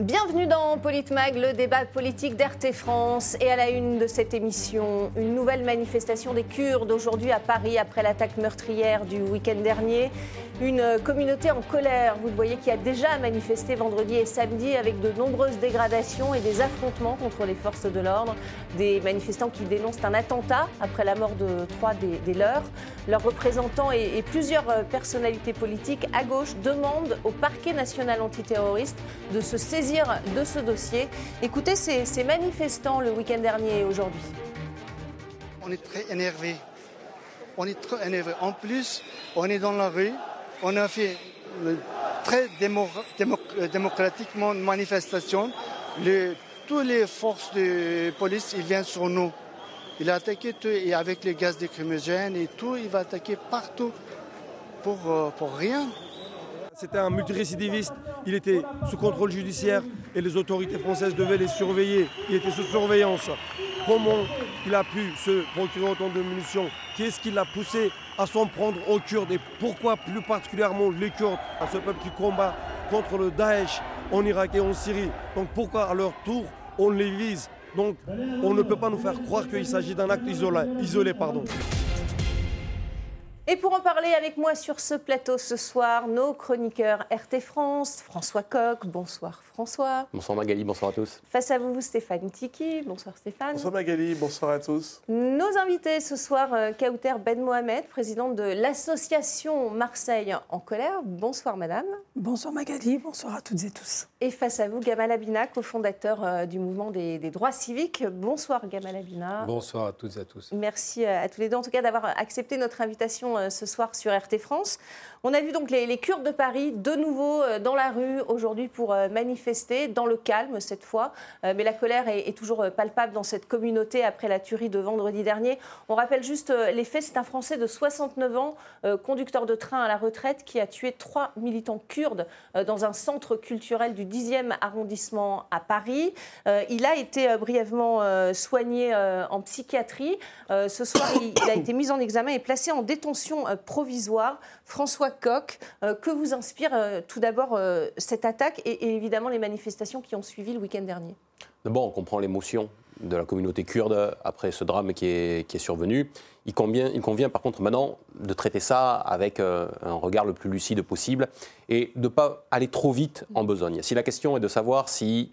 Bienvenue dans Politmag, le débat politique d'RT France. Et à la une de cette émission, une nouvelle manifestation des Kurdes aujourd'hui à Paris après l'attaque meurtrière du week-end dernier. Une communauté en colère, vous le voyez, qui a déjà manifesté vendredi et samedi avec de nombreuses dégradations et des affrontements contre les forces de l'ordre. Des manifestants qui dénoncent un attentat après la mort de trois des, leurs. Leurs représentants et, et plusieurs personnalités politiques à gauche demandent au parquet national antiterroriste de se saisir de ce dossier. Écoutez ces, manifestants le week-end dernier et aujourd'hui. On est très énervé. On est très énervé. En plus, on est dans la rue. On a fait très démo- démocratiquement une manifestation. Toutes les forces de police, ils viennent sur nous. Il a attaqué tout, et avec les gaz lacrymogènes et tout, il va attaquer partout pour, euh, pour rien. C'était un multirécidiviste, il était sous contrôle judiciaire et les autorités françaises devaient les surveiller. Il était sous surveillance. Comment il a pu se procurer autant de munitions? Qu'est-ce qui l'a poussé à s'en prendre aux Kurdes? Et pourquoi plus particulièrement les Kurdes, ce peuple qui combat contre le Daesh en Irak et en Syrie Donc pourquoi à leur tour on les vise? Donc on ne peut pas nous faire croire qu'il s'agit d'un acte isolé. Et pour en parler avec moi sur ce plateau ce soir, nos chroniqueurs RT France, François Coq, bonsoir François. Bonsoir Magali, bonsoir à tous. Face à vous, Stéphane Tiki, bonsoir Stéphane. Bonsoir Magali, bonsoir à tous. Nos invités ce soir, euh, Kauter Ben Mohamed, présidente de l'association Marseille en colère. Bonsoir madame. Bonsoir Magali, bonsoir à toutes et tous. Et face à vous, Gamal Abina, cofondateur euh, du mouvement des, des droits civiques. Bonsoir Gamal Abina. Bonsoir à toutes et à tous. Merci euh, à tous les deux, en tout cas, d'avoir accepté notre invitation ce soir sur RT France. On a vu donc les, Kurdes de Paris de nouveau euh, dans la rue aujourd'hui pour euh, manifester, dans le calme cette fois. Euh, Mais la colère est, est toujours palpable dans cette communauté après la tuerie de vendredi dernier. On rappelle juste les faits. C'est un Français de 69 ans, conducteur de train à la retraite, qui a tué trois militants kurdes dans un centre culturel du 10e arrondissement à Paris. Il a été brièvement soigné en psychiatrie. Ce soir, il a été mis en examen et placé en détention provisoire. François Coq, euh, que vous inspire euh, tout d'abord euh, cette attaque et, et évidemment les manifestations qui ont suivi le week-end dernier? D'abord, on comprend l'émotion de la communauté kurde après ce drame qui est, qui est survenu. Il convient, il convient par contre maintenant de traiter ça avec euh, un regard le plus lucide possible et de ne pas aller trop vite en besogne. Si la question est de savoir si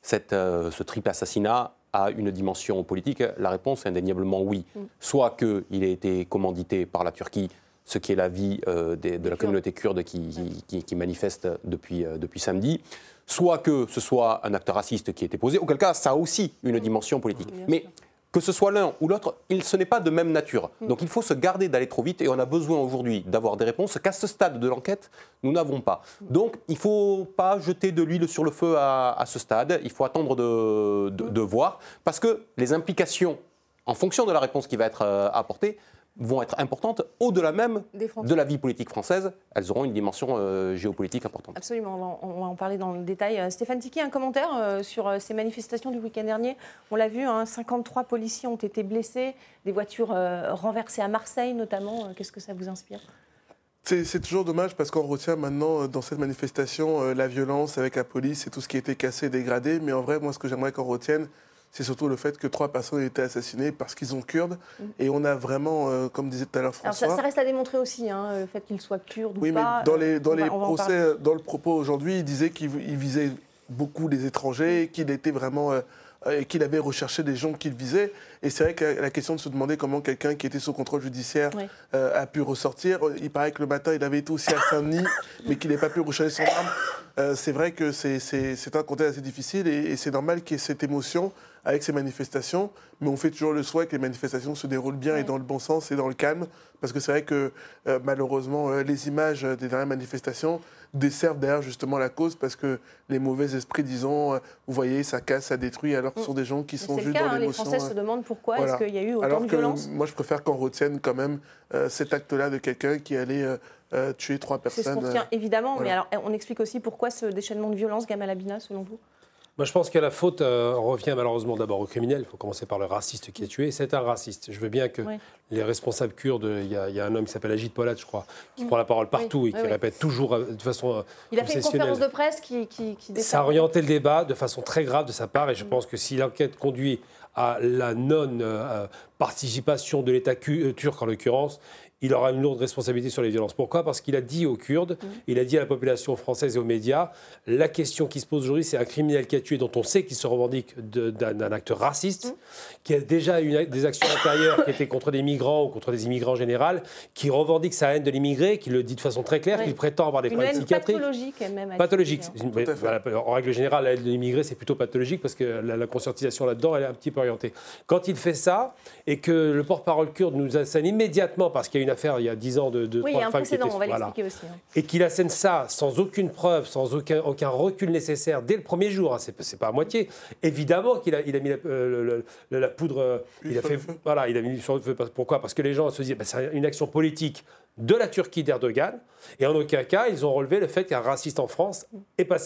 cette, euh, ce triple assassinat a une dimension politique, la réponse est indéniablement oui. Soit qu'il ait été commandité par la Turquie, ce qui est l'avis euh, de la communauté kurde qui, qui- qui manifeste depuis, euh, depuis samedi, soit que ce soit un acte raciste qui a été posé, auquel cas ça a aussi une dimension politique. Mais que ce soit l'un ou l'autre, ce n'est pas de même nature. Donc il faut se garder d'aller trop vite et on a besoin aujourd'hui d'avoir des réponses qu'à ce stade de l'enquête, nous n'avons pas. Donc il ne faut pas jeter de l'huile sur le feu à, à ce stade, il faut attendre de, de- de voir, parce que les implications, en fonction de la réponse qui va être euh, apportée, vont être importantes au-delà même de la vie politique française. Elles auront une dimension euh, géopolitique importante. Absolument, on va, en- parler dans le détail. Euh, Stéphane Tiki, un commentaire euh, sur ces manifestations du week-end dernier. On l'a vu, hein, 53 policiers ont été blessés, des voitures euh, renversées à Marseille notamment. Qu'est-ce que ça vous inspire? C'est toujours dommage parce qu'on retient maintenant dans cette manifestation la violence avec la police et tout ce qui a été cassé et dégradé. Mais en vrai, moi, ce que j'aimerais qu'on retienne, c'est surtout le fait que trois personnes ont été assassinées parce qu'ils ont kurdes. Et on a vraiment, euh, comme disait tout à l'heure Mm. Alors François. ça, ça reste à démontrer aussi, hein, le fait qu'ils soient kurdes Oui, ou mais pas. dans euh, les, dans les va en procès, parler. dans le propos aujourd'hui, il disait qu'il il visait beaucoup les étrangers, qu'il était vraiment. euh, euh, qu'il avait recherché des gens qu'il visait. Et c'est vrai que la question de se demander comment quelqu'un qui était sous contrôle judiciaire Oui. euh, a pu ressortir. euh, Il paraît que le matin, il avait été aussi à Saint-Denis, mais qu'il n'ait pas pu recharger son arme. Euh, c'est vrai que c'est- un contexte assez difficile et, et c'est normal qu'il y ait cette émotion avec ces manifestations, mais on fait toujours le souhait que les manifestations se déroulent bien et dans le bon sens et dans le calme, parce que c'est vrai que euh, malheureusement, les images des dernières manifestations desservent d'ailleurs justement la cause, parce que les mauvais esprits, disons, euh, vous voyez, ça casse, ça détruit, alors que ce sont des gens qui sont C'est le cas, dans hein, les. Français euh, se demandent pourquoi voilà. est-ce qu'il y a eu autant alors de que violence. moi, je préfère qu'on retienne quand même euh, cet acte-là de quelqu'un qui allait euh, tuer trois C'est ce personnes. qu'on retient, évidemment, mais alors on explique aussi pourquoi ce déchaînement de violence, Gamal Abina, selon vous? Moi, je pense que la faute euh, revient malheureusement d'abord au criminel. Il faut commencer par le raciste qui a tué. C'est un raciste. Je veux bien que les responsables kurdes, il y, a un homme qui s'appelle Agit Polat, je crois, qui mm. prend la parole partout et qui répète toujours euh, de façon euh, Il a fait une conférence de presse qui, qui, Ça a orienté le débat de façon très grave de sa part et je mm. pense que si l'enquête conduit à la non-participation de l'État turc en l'occurrence, il aura une lourde responsabilité sur les violences. Pourquoi? Parce qu'il a dit aux Kurdes, mm. il a dit à la population française et aux médias, la question qui se pose aujourd'hui, c'est un criminel qui a tué, dont on sait qu'il se revendique d'un acte raciste, mm. qui a déjà eu des actions intérieures qui étaient contre des migrants ou contre des immigrants en général, qui revendique sa haine de l'immigré, qui le dit de façon très claire, qu'il prétend avoir des problèmes psychiatriques. pathologique même. Pathologique. en règle générale, la haine de l'immigré, c'est plutôt pathologique parce que la, conscientisation là-dedans, elle est un petit peu orientée. Quand il fait ça, et que le porte-parole kurde nous assène immédiatement parce qu'il y a une affaire il y a 10 ans de, de oui, trois femmes qui étaient, on va voilà. aussi. Hein. Et qu'il assène ça sans aucune preuve, sans aucun, aucun recul nécessaire dès le premier jour, hein, c'est pas à moitié. Évidemment qu'il a, il a mis la, euh, la poudre, il a fait, voilà, il a mis sur le feu. Pourquoi? Parce que les gens se disent, bah, c'est une action politique de la Turquie d'Erdogan. Et en aucun cas, ils ont relevé le fait qu'un raciste en France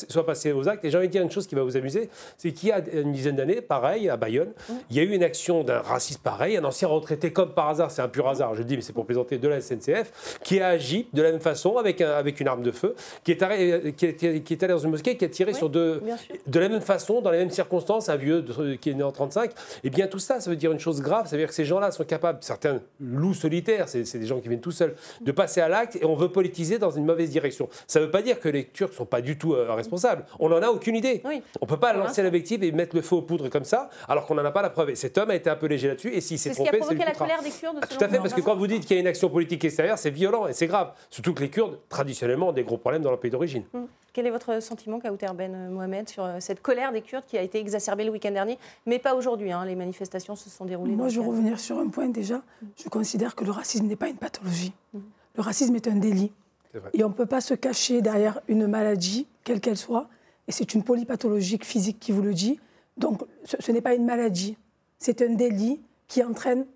soit passé aux actes. Et j'ai envie de dire une chose qui va vous amuser, c'est qu'il y a une dizaine d'années, pareil, à Bayonne, il y a eu une action d'un raciste pareil, un ancien retraité comme par hasard, c'est un pur hasard, je dis, mais c'est pour plaisanter, de la SNCF, qui a agi de la même façon avec, avec une arme de feu, qui est, allé, qui, est, allé dans une mosquée, qui a tiré sur deux, de la même façon, dans les mêmes circonstances, un vieux qui est né en 35. Et eh bien tout ça, ça veut dire une chose grave, ça veut dire que ces gens-là sont capables, certains loups solitaires, c'est des gens qui viennent tout seuls, de passer à l'acte et on veut politiser dans une mauvaise direction. Ça ne veut pas dire que les Turcs ne sont pas du tout euh, responsables. On n'en a aucune idée. On ne peut pas lancer l'invective et mettre le feu aux poudres comme ça, alors qu'on n'en a pas la preuve. Et cet homme a été un peu léger là-dessus. Et s'il s'est trompé, c'est. Ce qui a provoqué la colère des Kurdes. Ah, tout à fait, parce que quand vous dites qu'il y a une action politique extérieure, c'est violent et c'est grave. Surtout que les Kurdes, traditionnellement, ont des gros problèmes dans leur pays d'origine. Hum. Quel est votre sentiment, Kaouter Ben Mohamed, sur euh, cette colère des Kurdes qui a été exacerbée le week-end dernier, mais pas aujourd'hui hein. Les manifestations se sont déroulées. Moi, je veux revenir sur un point déjà. Je considère que le racisme n'est pas une pathologie. Le racisme est un délit. Et on ne peut pas se cacher derrière une maladie, quelle qu'elle soit. Et c'est une polypathologique physique qui vous le dit. Donc ce, n'est pas une maladie, c'est un délit qui entraîne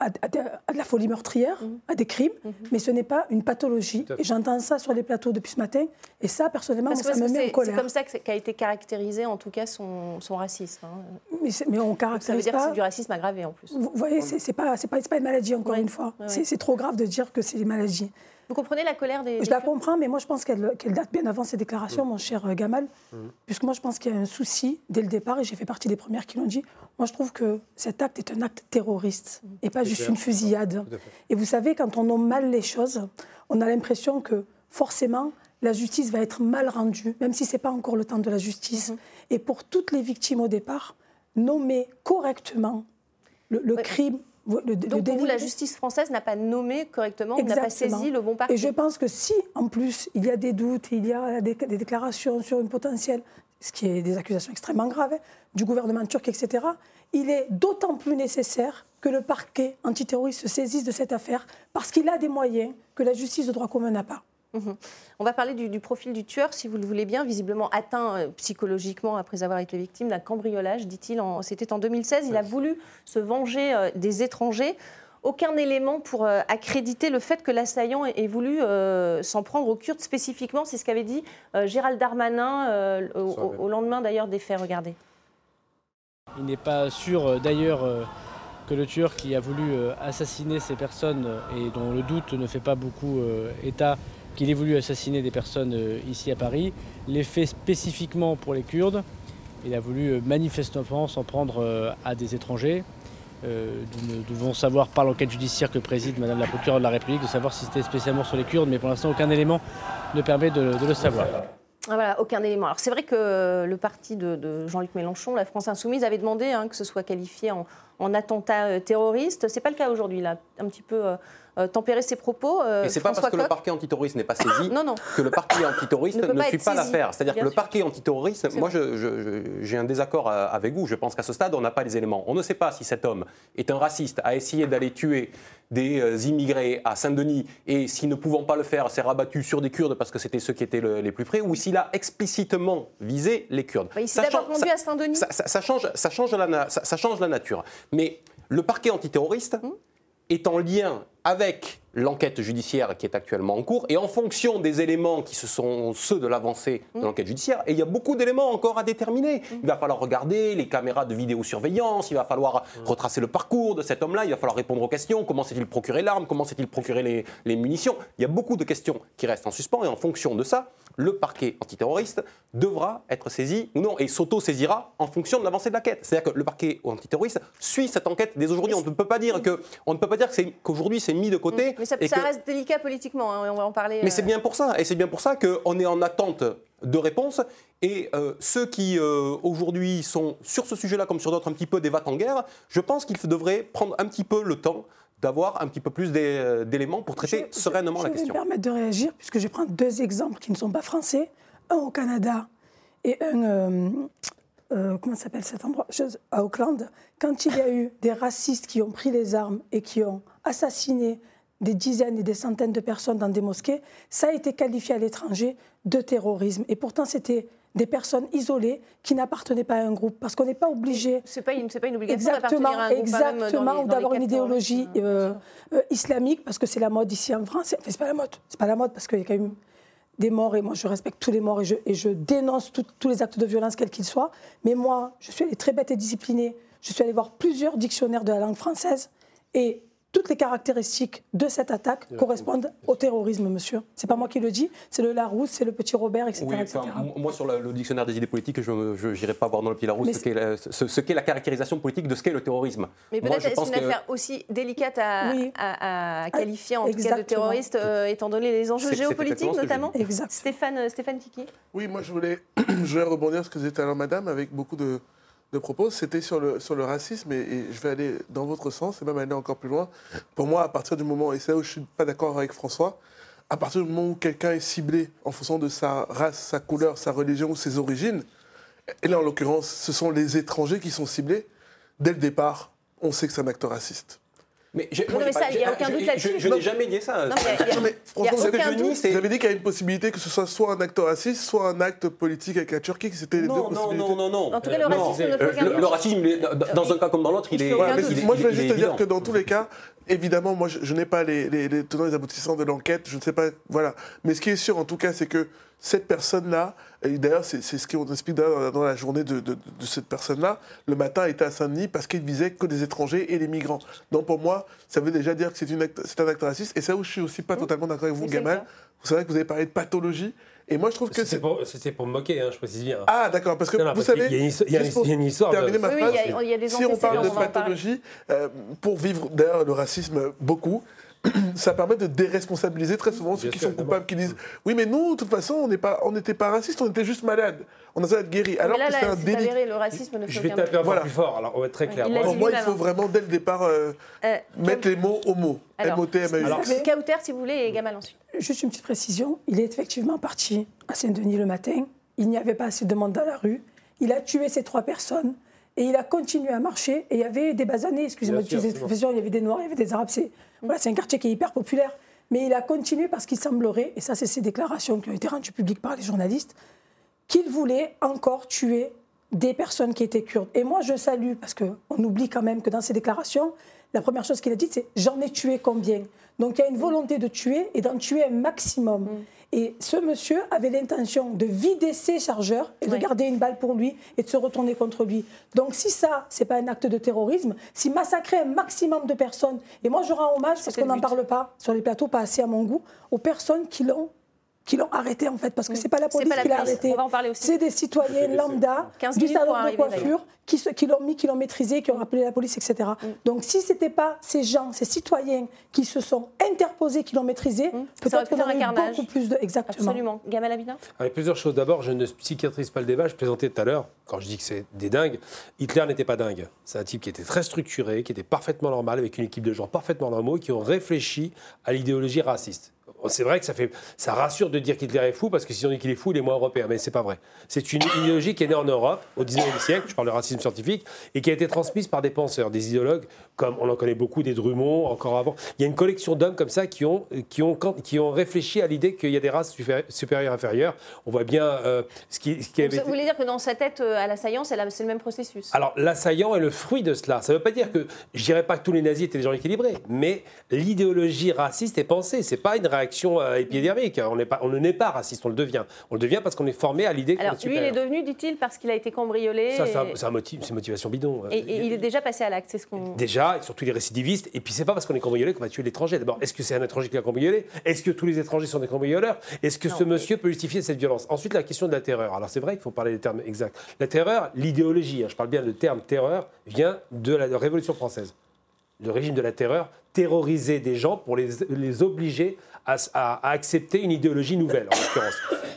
à, de la folie meurtrière, mhm. à des crimes, mhm. mais ce n'est pas une pathologie. Et j'entends ça sur les plateaux depuis ce matin, et ça, personnellement, ça me met en colère. C'est comme ça qu'a été caractérisé, en tout cas, son, son racisme. Hein. Mais, mais, on caractérise ça veut dire que c'est du racisme aggravé, en plus. Vous voyez, c'est pas, pas, pas, une maladie, encore une fois. C'est trop grave de dire que c'est une maladie. Vous comprenez la colère des. Je la comprends, mais moi je pense qu'elle date bien avant ces déclarations, mm. mon cher euh, Gamal. Mm. Puisque moi je pense qu'il y a un souci dès le départ, et j'ai fait partie des premières qui l'ont dit. Moi je trouve que cet acte est un acte terroriste mm. et pas juste une fusillade. Et vous savez, quand on nomme mal les choses, on a l'impression que forcément la justice va être mal rendue, même si ce n'est pas encore le temps de la justice. Mm-hmm. Et pour toutes les victimes au départ, nommer correctement le, crime donc vous, la justice française n'a pas nommé correctement, n'a pas saisi le bon parti. Et je pense que si, en plus, il y a des doutes, il y a des, déclarations sur une potentielle, ce qui est des accusations extrêmement graves, hein, du gouvernement turc, etc., il est d'autant plus nécessaire que le parquet antiterroriste se saisisse de cette affaire parce qu'il a des moyens que la justice de droit commun n'a pas. Mhm. On va parler du, profil du tueur, si vous le voulez bien, visiblement atteint euh, psychologiquement après avoir été victime d'un cambriolage, dit-il. C'était en 2016. Il a voulu se venger euh, des étrangers. Aucun élément pour euh, accréditer le fait que l'assaillant ait, voulu s'en prendre aux Kurdes spécifiquement. C'est ce qu'avait dit Gérald Darmanin au, lendemain d'ailleurs des faits. Regardez. Il n'est pas sûr d'ailleurs que le tueur qui a voulu assassiner ces personnes et dont le doute ne fait pas beaucoup état qu'il ait voulu assassiner des personnes euh, ici à Paris, les fait spécifiquement pour les Kurdes. Il a voulu euh, manifestement s'en prendre euh, à des étrangers. nous devons savoir par l'enquête judiciaire que préside Madame la procureure de la République de savoir si c'était spécialement sur les Kurdes, mais pour l'instant aucun élément ne permet de, le savoir. Ah, voilà, aucun élément. Alors c'est vrai que le parti de, Jean-Luc Mélenchon, la France Insoumise, avait demandé hein, que ce soit qualifié en, attentat terroriste. Ce n'est pas le cas aujourd'hui, là, un petit peu tempérer ses propos. Euh, Et c'est pas parce que le parquet antiterroriste n'est pas saisi que le parquet antiterroriste ne, suit pas l'affaire. C'est-à-dire que le parquet antiterroriste, moi j'ai un désaccord euh, avec vous. Je pense qu'à ce stade, on n'a pas les éléments. On ne sait pas si cet homme est un raciste, a essayé d'aller tuer des immigrés à Saint-Denis et s'il ne pouvant pas le faire, s'est rabattu sur des Kurdes parce que c'était ceux qui étaient les plus près, ou s'il a explicitement visé les Kurdes. Bah, il s'est d'abord rendu à Saint-Denis. Ça, change, ça, change la, ça, change la nature. Mais le parquet antiterroriste, hum est en lien avec l'enquête judiciaire qui est actuellement en cours et en fonction des éléments qui se sont ceux de l'avancée de l'enquête judiciaire, et il y a beaucoup d'éléments encore à déterminer. Il va falloir regarder les caméras de vidéosurveillance, il va falloir retracer le parcours de cet homme-là, il va falloir répondre aux questions, comment s'est-il procuré l'arme, comment s'est-il procuré les, les munitions? Il y a beaucoup de questions qui restent en suspens et en fonction de ça, le parquet antiterroriste devra être saisi ou non et s'auto-saisira en fonction de l'avancée de la quête. C'est-à-dire que le parquet antiterroriste suit cette enquête dès aujourd'hui. On ne peut pas dire que on ne peut pas dire qu'aujourd'hui c'est mis de côté. Mais ça, et ça que- reste délicat politiquement, hein, on va en parler. mais c'est euh, bien pour ça, et c'est bien pour ça qu'on est en attente de réponses. Et euh, ceux qui euh, aujourd'hui sont sur ce sujet-là, comme sur d'autres, un petit peu des en guerre, je pense qu'ils devraient prendre un petit peu le temps d'avoir un petit peu plus d'é- d'éléments pour traiter Je- sereinement je la vais question. me permettre de réagir, puisque je vais prendre deux exemples qui ne sont pas français. Un au Canada et un, euh, euh, comment s'appelle cet endroit? Je- À Auckland. Quand il y a eu des racistes qui ont pris les armes et qui ont assassiné des dizaines et des centaines de personnes dans des mosquées, ça a été qualifié à l'étranger de terrorisme. Et pourtant, c'était des personnes isolées qui n'appartenaient pas à un groupe. Parce qu'on n'est pas obligé C'est pas une, c'est pas une obligation Exactement, à un groupe, exactement, ou d'avoir une idéologie euh, euh, islamique, parce que c'est la mode ici en France. Enfin, c'est pas la mode, c'est pas la mode, parce qu'il y a quand même des morts, et moi je respecte tous les morts, et je, et je dénonce tout- tous les actes de violence, quels qu'ils soient. Mais moi, je suis allée très bête et disciplinée. Je suis allée voir plusieurs dictionnaires de la langue française, et toutes les caractéristiques de cette attaque correspondent au terrorisme, monsieur. C'est pas moi qui le dis, c'est le Larousse, c'est le petit Robert, etc. Oui, etc. enfin, m- moi sur le, le dictionnaire des idées politiques, je n'irai pas voir dans le petit Larousse ce qu'est la, ce- ce qu'est la caractérisation politique de ce qu'est le terrorisme. Mais Moi, peut-être est-ce une que- affaire aussi délicate à, Oui. à- à qualifier en tout cas de exactement. terroriste, euh, étant donné les enjeux géopolitiques exactement notamment Exact. Stéphane, euh, Stéphane Tiki Oui, moi je voulais, je voulais rebondir sur ce que disait alors madame avec beaucoup de, de propos. C'était sur le, racisme et, je vais aller dans votre sens et même aller encore plus loin. Pour moi, à partir du moment, et c'est où je suis pas d'accord avec François, à partir du moment où quelqu'un est ciblé en fonction de sa race, sa couleur, sa religion ou ses origines, et là en l'occurrence, ce sont les étrangers qui sont ciblés, dès le départ, on sait que c'est un acte raciste. Mais, j'ai- Non, mais ça, il y a aucun je- doute je- là-dessus. Je, n'ai jamais dit ça. Non, mais il y a- Non, mais franchement, ce que aucun je nie, doute. c'est- Vous avez dit qu'il y a une possibilité que ce soit soit un acte raciste, soit un acte politique avec la Turquie, que c'était les deux Non, non, possibilités. non, non, non. En tout cas, le Euh, racisme ne euh, fait Euh, aucun le, doute. le racisme, il est- dans- un cas comme dans l'autre, il est. moi, je veux juste te dire que dans tous les cas, évidemment, moi, je, je n'ai pas les, les- les tenants et les aboutissants de l'enquête, je ne sais pas, voilà. Mais ce qui est sûr, en tout cas, c'est que cette personne-là, et d'ailleurs, c'est ce qu'on explique dans la journée de, de- de cette personne-là, le matin était à Saint-Denis parce qu'il visait que des étrangers et les migrants. Donc pour moi, ça veut déjà dire que c'est une acte- c'est un acte raciste. Et là où je suis aussi pas totalement d'accord avec vous, Gamal. C'est vrai que vous avez parlé de pathologie. Et moi, je trouve que C'était c'est. pour, c'était pour me moquer, hein, je précise bien. Ah, d'accord, parce que Non, non, vous parce savez. a il y a une- y a histoire de- terminer ma phrase, il y a- il y a des si on parle de pathologie, euh, pour vivre d'ailleurs le racisme beaucoup, ça permet de déresponsabiliser très souvent ceux Bien qui sûr, sont coupables, qui disent oui mais nous de toute façon on n'est pas on n'était pas raciste, on était juste malade, on a besoin d'être guéri. Alors là, que c'est un délit. avéré, le racisme ne fait Je vais taper encore Voilà. plus fort, alors on va être très clair. A Moi, Pour moi il faut vraiment dès le départ euh, Euh, mettre les mots au mot. Alors, M-O-T-M-A-U. Alors, Euh, Kauter, si vous voulez, et Gamal ensuite. Juste une petite précision. Il est effectivement parti à Saint-Denis le matin. Il n'y avait pas assez de monde dans la rue. Il a tué ces trois personnes et il a continué à marcher. Et il y avait des basanés, excusez-moi Bien sûr, d'utiliser cette expression, il y avait des Noirs, il y avait des Arabes. C'est voilà, c'est un quartier qui est hyper populaire. Mais il a continué parce qu'il semblerait, et ça c'est ses déclarations qui ont été rendues publiques par les journalistes, qu'il voulait encore tuer des personnes qui étaient kurdes. Et moi, je salue, parce qu'on oublie quand même que dans ses déclarations, la première chose qu'il a dite, c'est j'en ai tué combien? Donc il y a une volonté de tuer et d'en tuer un maximum. Mm. Et ce monsieur avait l'intention de vider ses chargeurs et de garder une balle pour lui et de se retourner contre lui. Donc si ça, c'est pas un acte de terrorisme, si massacrer un maximum de personnes, et moi je rends hommage, parce qu'on n'en parle pas sur les plateaux, pas assez à mon goût, aux personnes qui l'ont qui l'ont arrêté en fait, parce que c'est pas la Mm. Police pas la qui l'a arrêté. On va en parler aussi. C'est des citoyens lambda 15 du salon de coiffure qui, se- qui l'ont mis, qui l'ont maîtrisé, qui ont appelé la police, etc. Mm. Donc si c'était pas ces gens, ces citoyens qui se sont interposés, qui l'ont maîtrisé, aurait peut-être qu'on faire un aurait eu carnage. beaucoup plus de... Exactement. Absolument. Gamal Abidin Avec plusieurs choses. D'abord, je ne psychiatrise pas le débat. Je plaisantais tout à l'heure, quand je dis que c'est des dingues. Hitler n'était pas dingue. C'est un type qui était très structuré, qui était parfaitement normal, avec une équipe de gens parfaitement normaux, qui ont réfléchi à l'idéologie raciste. C'est vrai que ça, fait, ça rassure de dire qu'Hitler est fou, parce que si on dit qu'il est fou, il est moins européen. Mais c'est pas vrai. C'est une idéologie qui est née en Europe au 19e siècle, je parle de racisme scientifique, et qui a été transmise par des penseurs, des idéologues, comme on en connaît beaucoup, des Drummond, encore avant. Il y a une collection d'hommes comme ça qui ont, qui ont, qui ont réfléchi à l'idée qu'il y a des races supérieures, inférieures. On voit bien euh, ce qui, ce qui avait Vous voulez dire que dans sa tête, euh, à l'assaillant, c'est le même processus? Alors, l'assaillant est le fruit de cela. Ça ne veut pas dire que, je dirais pas que tous les nazis étaient des gens équilibrés, mais l'idéologie raciste est pensée. C'est pas une réaction euh, épidermique. On, pas, on ne naît pas raciste, on le devient. On le devient parce qu'on est formé à l'idée Alors, lui, il est devenu, dit-il, parce qu'il a été cambriolé. Ça, c'est un, motif, une motivation bidon. Et, il est déjà passé à l'acte, c'est ce qu'on. Déjà, et surtout les récidivistes. Et puis, c'est pas parce qu'on est cambriolé qu'on va tuer l'étranger. D'abord, est-ce que c'est un étranger qui a cambriolé? Est-ce que tous les étrangers sont des cambrioleurs? Est-ce que ce monsieur peut justifier cette violence? Ensuite, la question de la terreur. Alors, c'est vrai qu'il faut parler des termes exacts. La terreur, l'idéologie, hein, je parle bien de terme terreur, vient de la Révolution française. Le régime de la terreur terrorisait des gens pour les, les obliger à, à, accepter une idéologie nouvelle, en l'occurrence.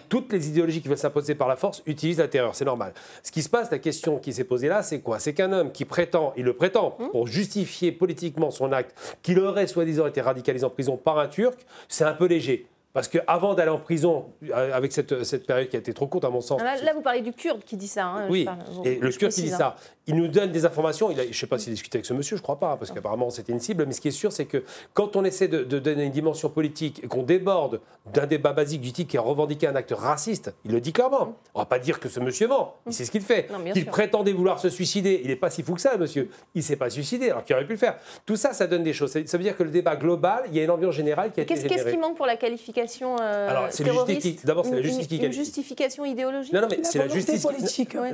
Toutes les idéologies qui veulent s'imposer par la force utilisent la terreur, c'est normal. Ce qui se passe, la question qui s'est posée là, c'est quoi? C'est qu'un homme qui prétend, il le prétend, mmh. pour justifier politiquement son acte, qu'il aurait soi-disant été radicalisé en prison par un Turc, c'est un peu léger. Parce qu'avant d'aller en prison, euh, avec cette, cette, période qui a été trop courte, à mon sens. Ah, là, vous parlez du Kurde qui dit ça. Hein, oui, et le Kurde qui dit ça. Il nous donne des informations. Il je ne sais pas s'il a discuté avec ce monsieur, je ne crois pas, parce qu'apparemment c'était une cible. Mais ce qui est sûr, c'est que quand on essaie de, donner une dimension politique et qu'on déborde d'un débat basique du type qui a revendiqué un acte raciste, il le dit clairement. On ne va pas dire que ce monsieur ment. Il sait ce qu'il fait. Qu'il prétendait vouloir se suicider. Il n'est pas si fou que ça, monsieur. Il ne s'est pas suicidé, alors qu'il aurait pu le faire. Tout ça, ça donne des choses. Ça veut dire que le débat global, il y a une ambiance générale qui a été Qu'est-ce qui manque pour la qualification euh, c'est D'abord, c'est la justice qui Une justification idéologique Non, non, mais c'est la justice. politique. Non, non,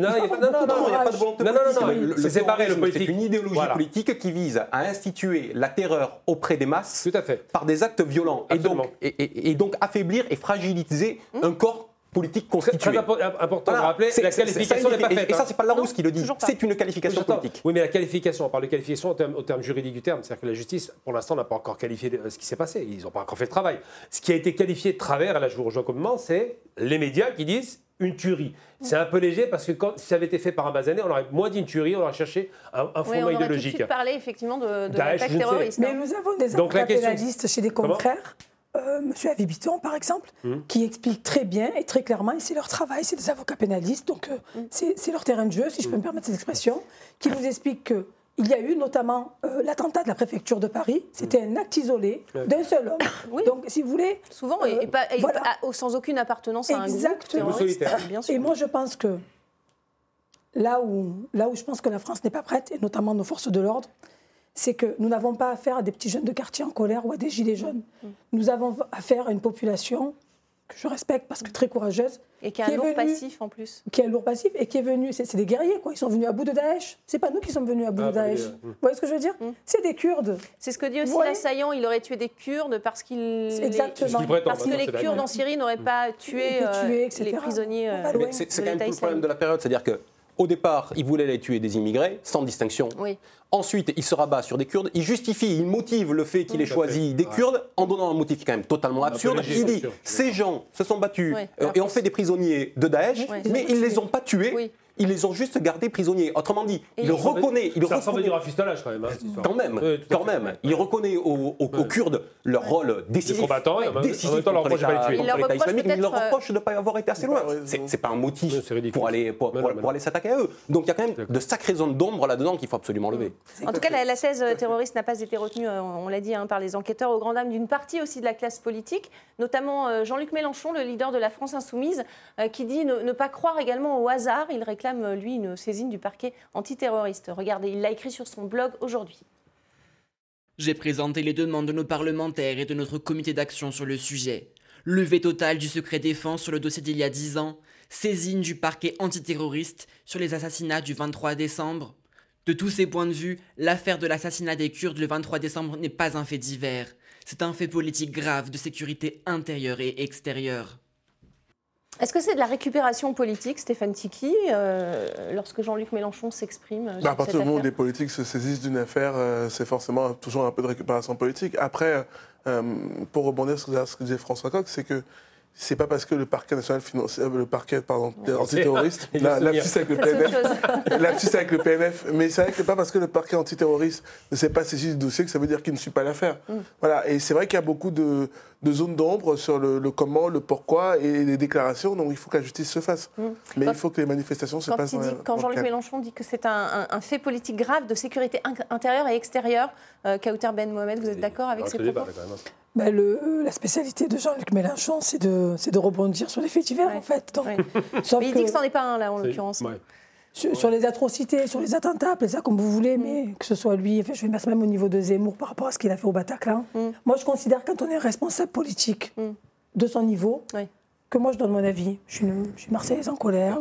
non, il n'y a pas de volonté politique. Non, non, non, c'est séparé le politique. C'est une idéologie politique qui vise à instituer la terreur auprès des masses Tout à fait. par des actes violents. Et donc, et, donc affaiblir et fragiliser hum. un corps politique constituée. Très important de rappeler, la qualification n'est pas faite. Et ça, c'est pas Larousse qui le dit, c'est une qualification politique. Oui, mais la qualification, on parle de qualification au terme, au terme juridique du terme, c'est-à-dire que la justice, pour l'instant, n'a pas encore qualifié ce qui s'est passé, ils n'ont pas encore fait le travail. Ce qui a été qualifié de travers, et là je vous rejoins complètement, c'est les médias qui disent une tuerie. C'est un peu léger parce que quand, si ça avait été fait par un basané, on aurait moins dit une tuerie, on aurait cherché un, un fondement oui, idéologique. On aurait parlé effectivement de, de l'attaque terroriste. Mais nous avons des avocats pénalistes chez des confrères euh, Monsieur Avibiton, par exemple, hmm. qui explique très bien et très clairement, et c'est leur travail, c'est des avocats pénalistes, donc euh, hmm. c'est leur terrain de jeu, si je peux me permettre cette expression, qui nous explique que il y a eu notamment euh, l'attentat de la préfecture de Paris. C'était un acte isolé d'un seul homme. Donc, si vous voulez. Souvent, et, pas, sans aucune appartenance à un groupe. Bien sûr. Et moi, je pense que là où, là où je pense que la France n'est pas prête, et notamment nos forces de l'ordre, c'est que nous n'avons pas affaire à des petits jeunes de quartier en colère ou à des gilets jaunes. Nous avons affaire à une population que je respecte parce que très courageuse. Et qui a un lourd passif en plus. Qui a un lourd passif et qui est venu. C'est des guerriers, quoi. Ils sont venus à bout de Daesh. C'est pas nous qui sommes venus à bout de ah, Daesh. Vous voyez ce que je veux dire? Mm. C'est des Kurdes. C'est ce que dit aussi l'assaillant. Il aurait tué des Kurdes parce qu'il. Exactement. parce que les Kurdes en Syrie n'auraient pas tué, euh, les prisonniers. Euh, c'est quand même tout le problème de la période. C'est-à-dire que au départ, il voulait les tuer des immigrés, sans distinction. Ensuite, il se rabat sur des Kurdes. Il justifie, il motive le fait qu'il ait choisi des Kurdes en donnant un motif qui est quand même totalement absurde. Il dit ces gens se sont battus euh, et ont fait des prisonniers de Daesh, mais ils ne les ont pas tués ils les ont juste gardés prisonniers. Autrement dit, il reconnaît. Il ça ressemble à du rafistolage quand même. Hein, quand même, quand même. Il reconnaît aux, Kurdes leur rôle décisif. combattant, et en même temps, leur reproche de l'État islamique, mais il leur reproche de ne pas avoir été assez loin. C'est pas un motif pour aller, pour, aller s'attaquer à eux. Donc il y a quand même de sacrées zones d'ombre là-dedans qu'il faut absolument lever. En tout cas, la, thèse terroriste n'a pas été retenue, euh, on l'a dit, hein, par les enquêteurs au grand dam d'une partie aussi de la classe politique, notamment euh, Jean-Luc Mélenchon, le leader de la France insoumise, euh, qui dit ne pas croire également au hasard. Il réclame, lui, une saisine du parquet antiterroriste. Regardez, il l'a écrit sur son blog aujourd'hui. J'ai présenté les demandes de nos parlementaires et de notre comité d'action sur le sujet. Levée totale du secret défense sur le dossier d'il y a 10 ans, saisine du parquet antiterroriste sur les assassinats du 23 décembre. De tous ces points de vue, l'affaire de l'assassinat des Kurdes le 23 décembre n'est pas un fait divers. C'est un fait politique grave de sécurité intérieure et extérieure. Est-ce que c'est de la récupération politique, Stéphane Tiki, euh, lorsque Jean-Luc Mélenchon s'exprime À partir du moment où des politiques se saisissent d'une affaire, euh, c'est forcément toujours un peu de récupération politique. Après, euh, pour rebondir sur ce que disait François Coq, c'est que c'est pas parce que le parquet national financier, euh, le parquet pardon, antiterroriste, la, avec le PNF, avec le PNF, mais c'est vrai que pas parce que le parquet antiterroriste ne s'est pas saisi du dossier que ça veut dire qu'il ne suit pas l'affaire. Mm. Voilà, et c'est vrai qu'il y a beaucoup de, de zones d'ombre sur le, le comment, le pourquoi et les déclarations, donc il faut que la justice se fasse. Mais Mm. Quand- il faut que les manifestations se Quand, passent il dit- quand Jean-Luc. Mélenchon dit que c'est un, un- un fait politique grave de sécurité in- intérieure et extérieure, euh, Kauter Ben Mohamed, vous êtes d'accord avec ces propos même. Ben, le- euh, la spécialité de Jean-Luc Mélenchon, c'est de, c'est de rebondir sur les faits divers, Ouais. en fait. Donc, Ouais. sauf Mais il que dit que c'en est pas un, là, en l'occurrence. ouais. sur, sur les atrocités, sur les attentats, appelez ça comme vous voulez, Mm. mais que ce soit lui, enfin, je vais mettre même au niveau de Zemmour par rapport à ce qu'il a fait au Bataclan. Mm. Moi, je considère quand on est responsable politique Mm. de son niveau, Oui. Que moi, je donne mon avis. Je suis, une- je suis marseillaise en colère.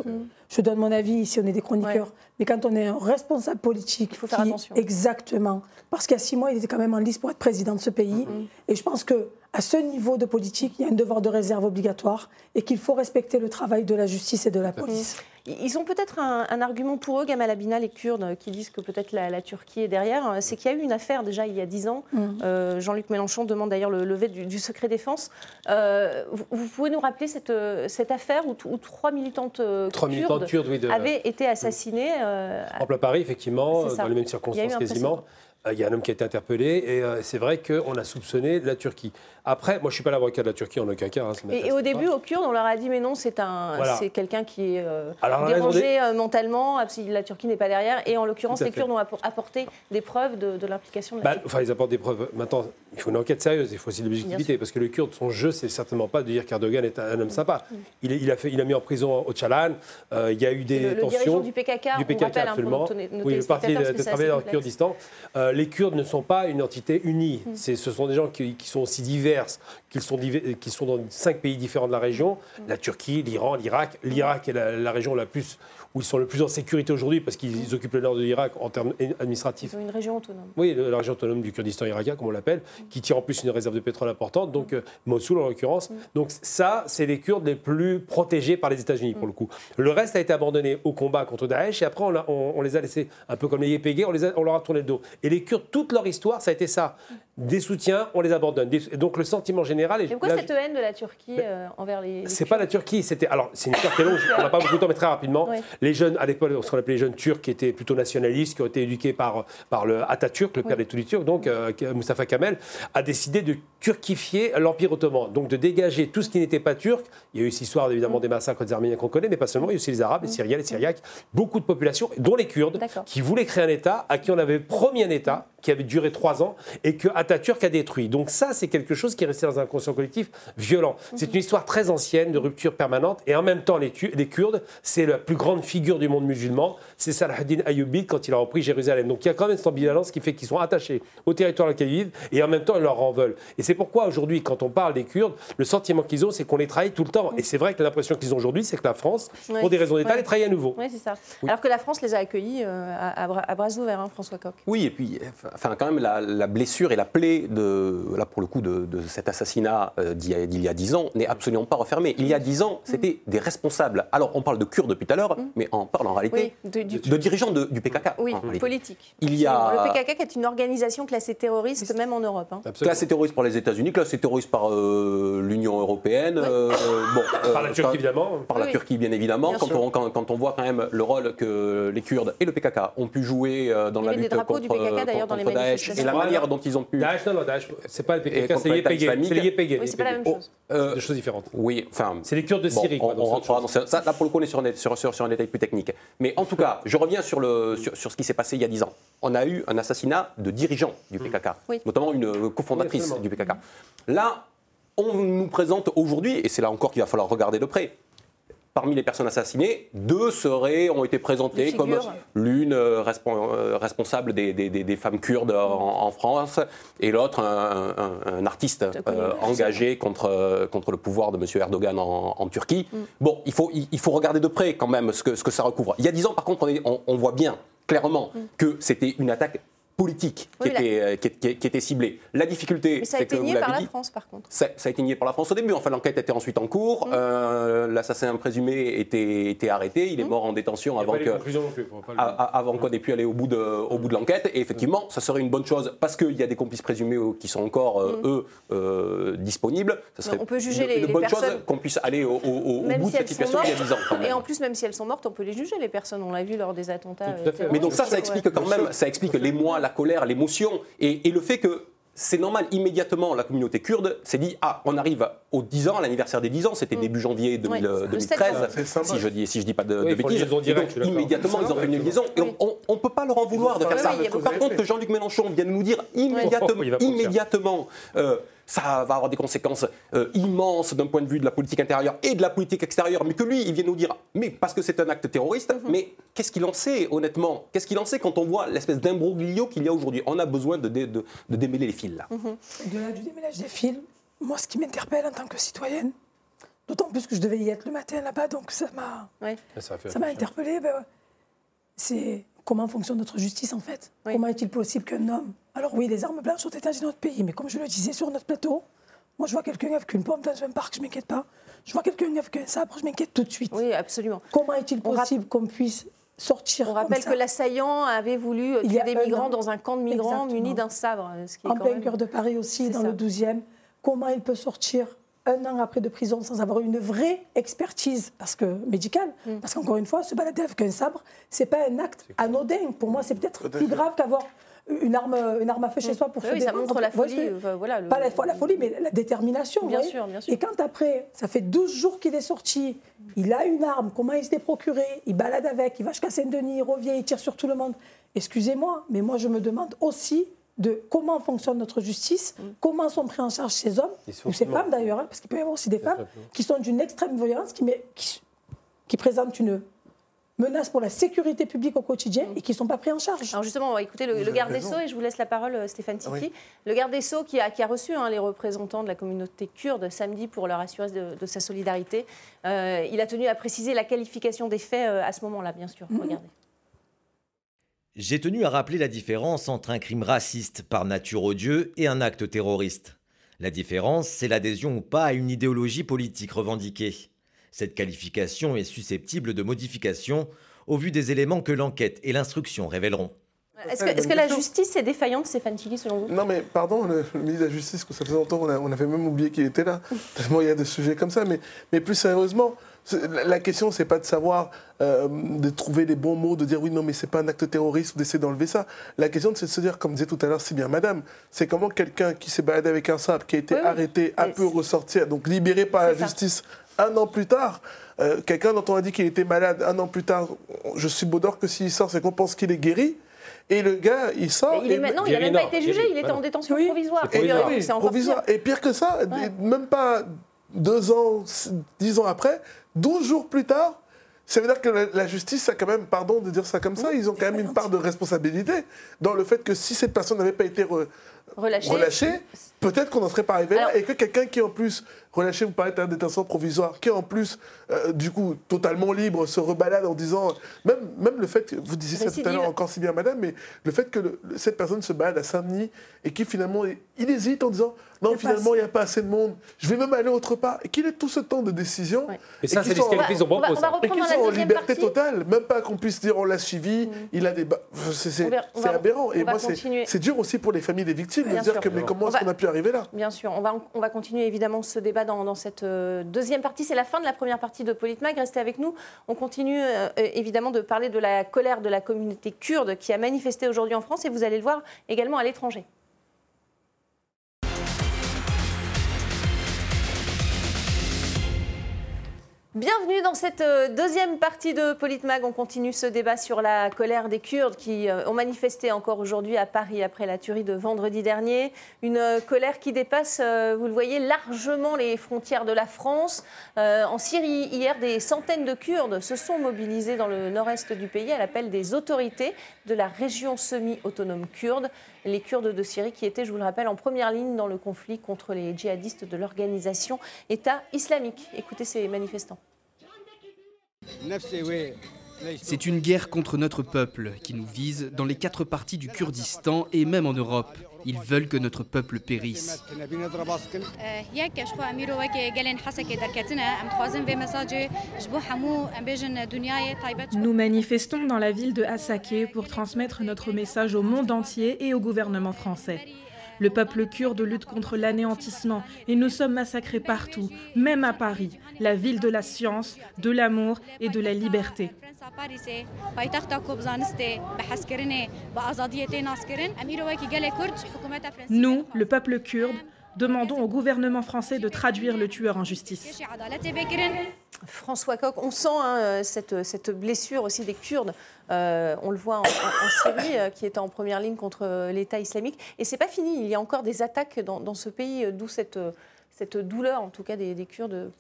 Je donne mon avis ici, on est des chroniqueurs. Ouais. Mais quand on est un responsable politique, Il faut faire qui- attention. Exactement. Parce qu'il y a six mois, il était quand même en liste pour être président de ce pays. Mm. Et je pense que à ce niveau de politique, il y a un devoir de réserve obligatoire et qu'il faut respecter le travail de la justice et de la police. Ils ont peut-être un, un argument pour eux, Gamal Abina, les Kurdes, euh, qui disent que peut-être la, la Turquie est derrière. Euh, C'est qu'il y a eu une affaire déjà il y a dix ans. Mm. Euh, Jean-Luc Mélenchon demande d'ailleurs le lever du, du secret défense. Euh, vous, vous pouvez nous rappeler cette, cette affaire où, trois militantes Trois kurdes militantes kurdes, oui, de- avaient été assassinées euh, En plein Paris, effectivement, dans les mêmes circonstances quasiment. Euh, Il y a un homme qui a été interpellé et euh, c'est vrai qu'on a soupçonné la Turquie. Après, moi je ne suis pas l'avocat de la Turquie en aucun cas. hein, ça Et, au début, aux Kurdes, on leur a dit mais non, c'est un, Voilà. c'est quelqu'un qui est euh, Alors, dérangé mentalement. ah, La Turquie n'est pas derrière. Et en l'occurrence, les. Kurdes ont appor- apporté des preuves de, de l'implication de la Bah, Turquie. enfin, ils apportent des preuves. Maintenant, il faut une enquête sérieuse, il faut aussi de l'objectivité, parce que le Kurde, son jeu, c'est certainement pas de dire qu'Erdogan est un, homme sympa. Mm. Il, a fait, il a mis en prison Öcalan, euh, il y a eu des le, le tensions. du PKK, du on PKK, hein, pour absolument. nos, nos oui, le parti de, assez dans le. Kurdistan. Euh, les Kurdes ne sont pas une entité unie. Mm. C'est- Ce sont des gens qui, qui sont aussi diverses, qu'ils sont, qui sont dans cinq pays différents de la région Mm. la Turquie, l'Iran, l'Irak. L'Irak est la, la région la plus où ils sont le plus en sécurité aujourd'hui parce qu'ils occupent le nord de l'Irak en termes administratifs. Ils ont une région autonome. Oui, la région autonome du Kurdistan irakien, comme on l'appelle, qui tient en plus une réserve de pétrole importante, donc euh, Mossoul en l'occurrence. Donc ça, c'est les Kurdes les plus protégés par les États-Unis pour le coup. Le reste a été abandonné au combat contre Daesh et après on, l'a- on- on les a laissés un peu comme les Yépégués, on, les a- on leur a tourné le dos. Et les Kurdes, toute leur histoire, ça a été ça. Des soutiens, on les abandonne. Des- donc le sentiment général est. Et pourquoi là, cette haine de la Turquie euh, envers les. les c'est pas la Turquie, c'était. Alors, c'est une histoire qui est longue, on n'a pas beaucoup de temps, mais très rapidement. Les jeunes, à l'époque, ce qu'on appelait les jeunes turcs, qui étaient plutôt nationalistes, qui ont été éduqués par, par le Atatürk, le père de tous les Turcs, donc euh, Mustafa Kemal, a décidé de turquifier l'Empire ottoman, donc de dégager tout ce qui n'était pas turc. Il y a eu cette histoire, évidemment, des massacres des Arméniens qu'on connaît, mais pas seulement, il y a aussi les Arabes, les Syriens, les Syriaques, beaucoup de populations, dont les Kurdes, qui voulaient créer un État, à qui on avait promis un État, qui avait duré trois ans, et que Atatürk a détruit. Donc ça, c'est quelque chose qui est resté dans un conscient collectif violent. C'est une histoire très ancienne, de rupture permanente, et en même temps, les, les Kurdes, c'est la plus grande figure du monde musulman, c'est Salah ad-Din Ayyubi quand il a repris Jérusalem. Donc il y a quand même cette ambivalence qui fait qu'ils sont attachés au territoire dans lequel ils vivent, et en même temps, ils leur en veulent. Et c'est pourquoi aujourd'hui, quand on parle des Kurdes, le sentiment qu'ils ont, c'est qu'on les trahit tout le temps. Et c'est vrai que l'impression qu'ils ont aujourd'hui, c'est que la France, pour des raisons d'État, les trahit à nouveau. Oui, c'est ça. Alors que la France les a accueillis euh, à, à bras- à bras ouverts, hein, François Coq. Oui, et puis, enfin, quand même, la, la blessure et la plaie de, là, pour le coup, de, de cet assassinat euh, d'il y a- dix ans n'est absolument pas refermée. Il y a dix ans, c'était des responsables. Alors, on parle de Kurdes depuis tout à l'heure, mais on parle en réalité du- de dirigeants de- du PKK. oui réalité. politique. Il y a- Le PKK est une organisation classée terroriste, même en Europe. hein. Absolument. Classé terroriste par les États-Unis, classé terroriste par euh, l'Union européenne, euh, bon, euh, Par la Turquie, évidemment. Par la Oui, Turquie, bien évidemment. bien quand, on, quand, quand on voit quand même le rôle que les Kurdes et le PKK ont pu jouer dans Il la lutte drapeaux contre, du PKK, d'ailleurs, dans les contre Daesh et la manière dont ils ont pu. Daesh, non, non, Daesh, c'est pas les Et PKK, contre c'est. C'est YPG. Oui, c'est pas la même chose. euh, Deux choses différentes. oui, enfin. C'est les Kurdes de Syrie. on, c'est rentrera dans ça. Là, pour le coup, on est sur un détail plus technique. Mais en tout cas, je reviens sur, le, sur, sur ce qui s'est passé il y a 10 ans. On a eu un assassinat de dirigeants du PKK, Oui. notamment une euh, cofondatrice Oui, du PKK. Là, on nous présente aujourd'hui, et c'est là encore qu'il va falloir regarder de près, Parmi les personnes assassinées, deux seraient, ont été présentées comme l'une euh, euh, responsable des, des- des- des femmes kurdes en, en France et l'autre un, un- un artiste euh, engagé contre, contre le pouvoir de M. Erdogan en, en Turquie. Mm. Bon, il faut, il, il faut regarder de près quand même ce que, ce que ça recouvre. Il y a dix ans, par contre, on, est- on- on voit bien, clairement, Mm. que c'était une attaque politique Oui, qui, la- était, euh, qui, qui- qui était ciblée. La difficulté, Mais ça a c'est été nié par la dit, France, par contre. ça, ça a été nié par la France au début. Enfin, l'enquête était ensuite en cours. Mm. Euh, L'assassin présumé était, était arrêté. Il est Mm. mort en détention avant les que, plus. a- qu'on ait pu aller au bout de, au bout de l'enquête. Et effectivement, ça serait une bonne chose parce qu'il y a des complices présumés qui sont encore, euh, eux, euh, disponibles. Ça serait Mm. on peut juger une, les- une les bonne personnes- chose qu'on puisse aller au, au- au- bout si de cette situation il y a 10 ans. quand mortes. même. Et en plus, même si elles sont mortes, on peut les juger, les personnes. On l'a vu lors des attentats. Mais donc ça, ça explique quand même, ça explique l'émoi, la colère, l'émotion et, et le fait que c'est normal, immédiatement, la communauté kurde s'est dit Ah, on arrive aux 10 ans, à l'anniversaire des 10 ans, c'était début janvier 2000, Mm. Oui, euh, le 2013, sept C'est sympa. si je dis, si je dis pas de, Oui, de bêtises. directe, donc, immédiatement, ils ont fait une liaison. Et Oui. on ne peut pas leur en vouloir de faire Oui, ça. Par contre, que Jean-Luc Mélenchon vienne nous dire immédiatement, immédiatement euh, ça va avoir des conséquences euh, immenses d'un point de vue de la politique intérieure et de la politique extérieure, mais que lui, il vient nous dire, mais parce que c'est un acte terroriste, Mhm. mais qu'est-ce qu'il en sait, honnêtement? Qu'est-ce qu'il en sait quand on voit l'espèce d'imbroglio qu'il y a aujourd'hui? On a besoin de, dé- de- de démêler les fils, là. Mhm. Au-delà du déménage des films, moi, ce qui m'interpelle en tant que citoyenne, d'autant plus que je devais y être le matin là-bas, donc ça m'a Ça ça interpellée. ben, c'est comment fonctionne notre justice, en fait. Oui. Comment est-il possible qu'un homme... Alors oui, les armes blanches sont établies dans notre pays, mais comme je le disais sur notre plateau, moi, je vois quelqu'un avec une pompe dans un parc, je m'inquiète pas. Je vois quelqu'un avec un sabre, je m'inquiète tout de suite. Oui, absolument. Comment est-il possible qu'on puisse sortir On comme rappelle ça, que l'assaillant avait voulu Il y tuer a des migrants an. dans un camp de migrants Exactement. muni d'un sabre, ce qui est en quand plein même... cœur de Paris aussi, dans ça. le 12e, comment il peut sortir un an après de prison sans avoir une vraie expertise parce que médicale Mm. Parce qu'encore une fois, se balader avec un sabre, c'est pas un acte anodin. Pour moi, c'est peut-être plus grave qu'avoir une arme, une arme à feu chez soi pour Oui, se oui, ça montre la folie. euh, voilà, le- Pas la, la folie, mais la détermination. Bien sûr, bien sûr. Et quand après, ça fait 12 jours qu'il est sorti, il a une arme, comment il se l'est procuré Il balade avec, il va jusqu'à Saint-Denis, il revient, il tire sur tout le monde. Excusez-moi, mais moi je me demande aussi de comment fonctionne notre justice, Mm. comment sont pris en charge ces hommes, ou ces femmes d'ailleurs, hein, parce qu'il peut y avoir aussi des femmes qui sont d'une extrême violence, qui, met- qui, qui présentent une menace pour la sécurité publique au quotidien et qui ne sont pas pris en charge. Alors justement, on va écouter le, garde des. Sceaux et je vous laisse la parole, euh, Stéphane Tiki. oui. Le garde des Sceaux qui a, qui a reçu hein, les représentants de la communauté kurde samedi pour leur assurer de, de sa solidarité. Euh, il a tenu à préciser la qualification des faits euh, à ce moment-là, bien sûr. Regardez. J'ai tenu à rappeler la différence entre un crime raciste par nature odieux et un acte terroriste. La différence, c'est l'adhésion ou pas à une idéologie politique revendiquée. Cette qualification est susceptible de modification au vu des éléments que l'enquête et l'instruction révéleront. Est-ce que, la justice est défaillante, Stéphane Tiki, selon vous? Non, mais pardon, le, le ministre de la Justice, que ça faisait longtemps, on, a- on avait même oublié qu'il était là. Tellement il y a des sujets comme ça. Mais, mais plus sérieusement, la, question, c'est pas de savoir, euh, de trouver les bons mots, de dire oui, non, mais c'est pas un acte terroriste, ou d'essayer d'enlever ça. La question, c'est de se dire, comme disait tout à l'heure, si bien madame, c'est comment quelqu'un qui s'est baladé avec un sabre, qui a été Oui, arrêté, a Mais pu ressortir, donc libéré par la ça. justice un an plus tard. euh, quelqu'un dont on a dit qu'il était malade un an plus tard, je suis beau d'or que s'il sort, c'est qu'on pense qu'il est guéri. Et le gars, il sort. il est et- maintenant, il n'a même pas été jugé, il était en détention Oui. provisoire. Et, provisoire. Oui, provisoire. pire. Et pire que ça, Ouais. même pas deux ans, dix ans après, douze jours plus tard, ça veut dire que la, la justice a quand même, pardon de dire ça comme ça, ils ont quand même une part de responsabilité dans le fait que si cette personne n'avait pas été re- Relâché. relâchée, peut-être qu'on n'en serait pas arrivé là et que quelqu'un qui en plus relâché, vous parlez d'un détention provisoire, qui en plus, euh, du coup, totalement libre, se rebalade en disant, même, même le fait, que vous disiez ça tout à l'heure encore si bien madame, mais le fait que le- cette personne se balade à Saint-Denis et qui finalement, il hésite en disant, non, Il finalement, il n'y a pas assez de monde, je vais même aller autre part, et qu'il ait tout ce temps de décision, Ouais. Et ça, Et c'est qui sont- les qualités, ils ont On va- pas on va ça. et qu'ils sont en liberté partie. totale, même pas qu'on puisse dire on l'a suivi, il a des... ba- C'est aberrant, et moi, c'est dur aussi pour les familles des victimes Bien de dire sûr. que mais comment est-ce qu'on a pu arriver là? Bien sûr, on va, on va continuer évidemment ce débat dans, cette euh, deuxième partie. C'est la fin de la première partie de Politmag. Restez avec nous. On continue euh, évidemment de parler de la colère de la communauté kurde qui a manifesté aujourd'hui en France et vous allez le voir également à l'étranger. Bienvenue dans cette euh, deuxième partie de Politmag. On continue ce débat sur la colère des Kurdes qui euh, ont manifesté encore aujourd'hui à Paris après la tuerie de vendredi dernier. Une euh, colère qui dépasse, vous le voyez, largement les frontières de la France. En Syrie, hier, des centaines de Kurdes se sont mobilisés dans le nord-est du pays à l'appel des autorités de la région semi-autonome kurde les Kurdes de Syrie qui étaient, je vous le rappelle, en première ligne dans le conflit contre les djihadistes de l'organisation État islamique. Écoutez ces manifestants. C'est une guerre contre notre peuple qui nous vise dans les quatre parties du Kurdistan et même en Europe. Ils veulent que notre peuple périsse. Nous manifestons dans la ville de Hasake pour transmettre notre message au monde entier et au gouvernement français. Le peuple kurde lutte contre l'anéantissement et nous sommes massacrés partout, même à Paris, la ville de la science, de l'amour et de la liberté. Nous, le peuple kurde, demandons au gouvernement français de traduire le tueur en justice. François Coq, on sent hein, cette, cette, blessure aussi des Kurdes. Euh, on le voit en, Syrie, euh, qui est en première ligne contre l'État islamique. Et c'est pas fini. Il y a encore des attaques dans, dans ce pays, d'où cette cette douleur, en tout cas, des, Kurdes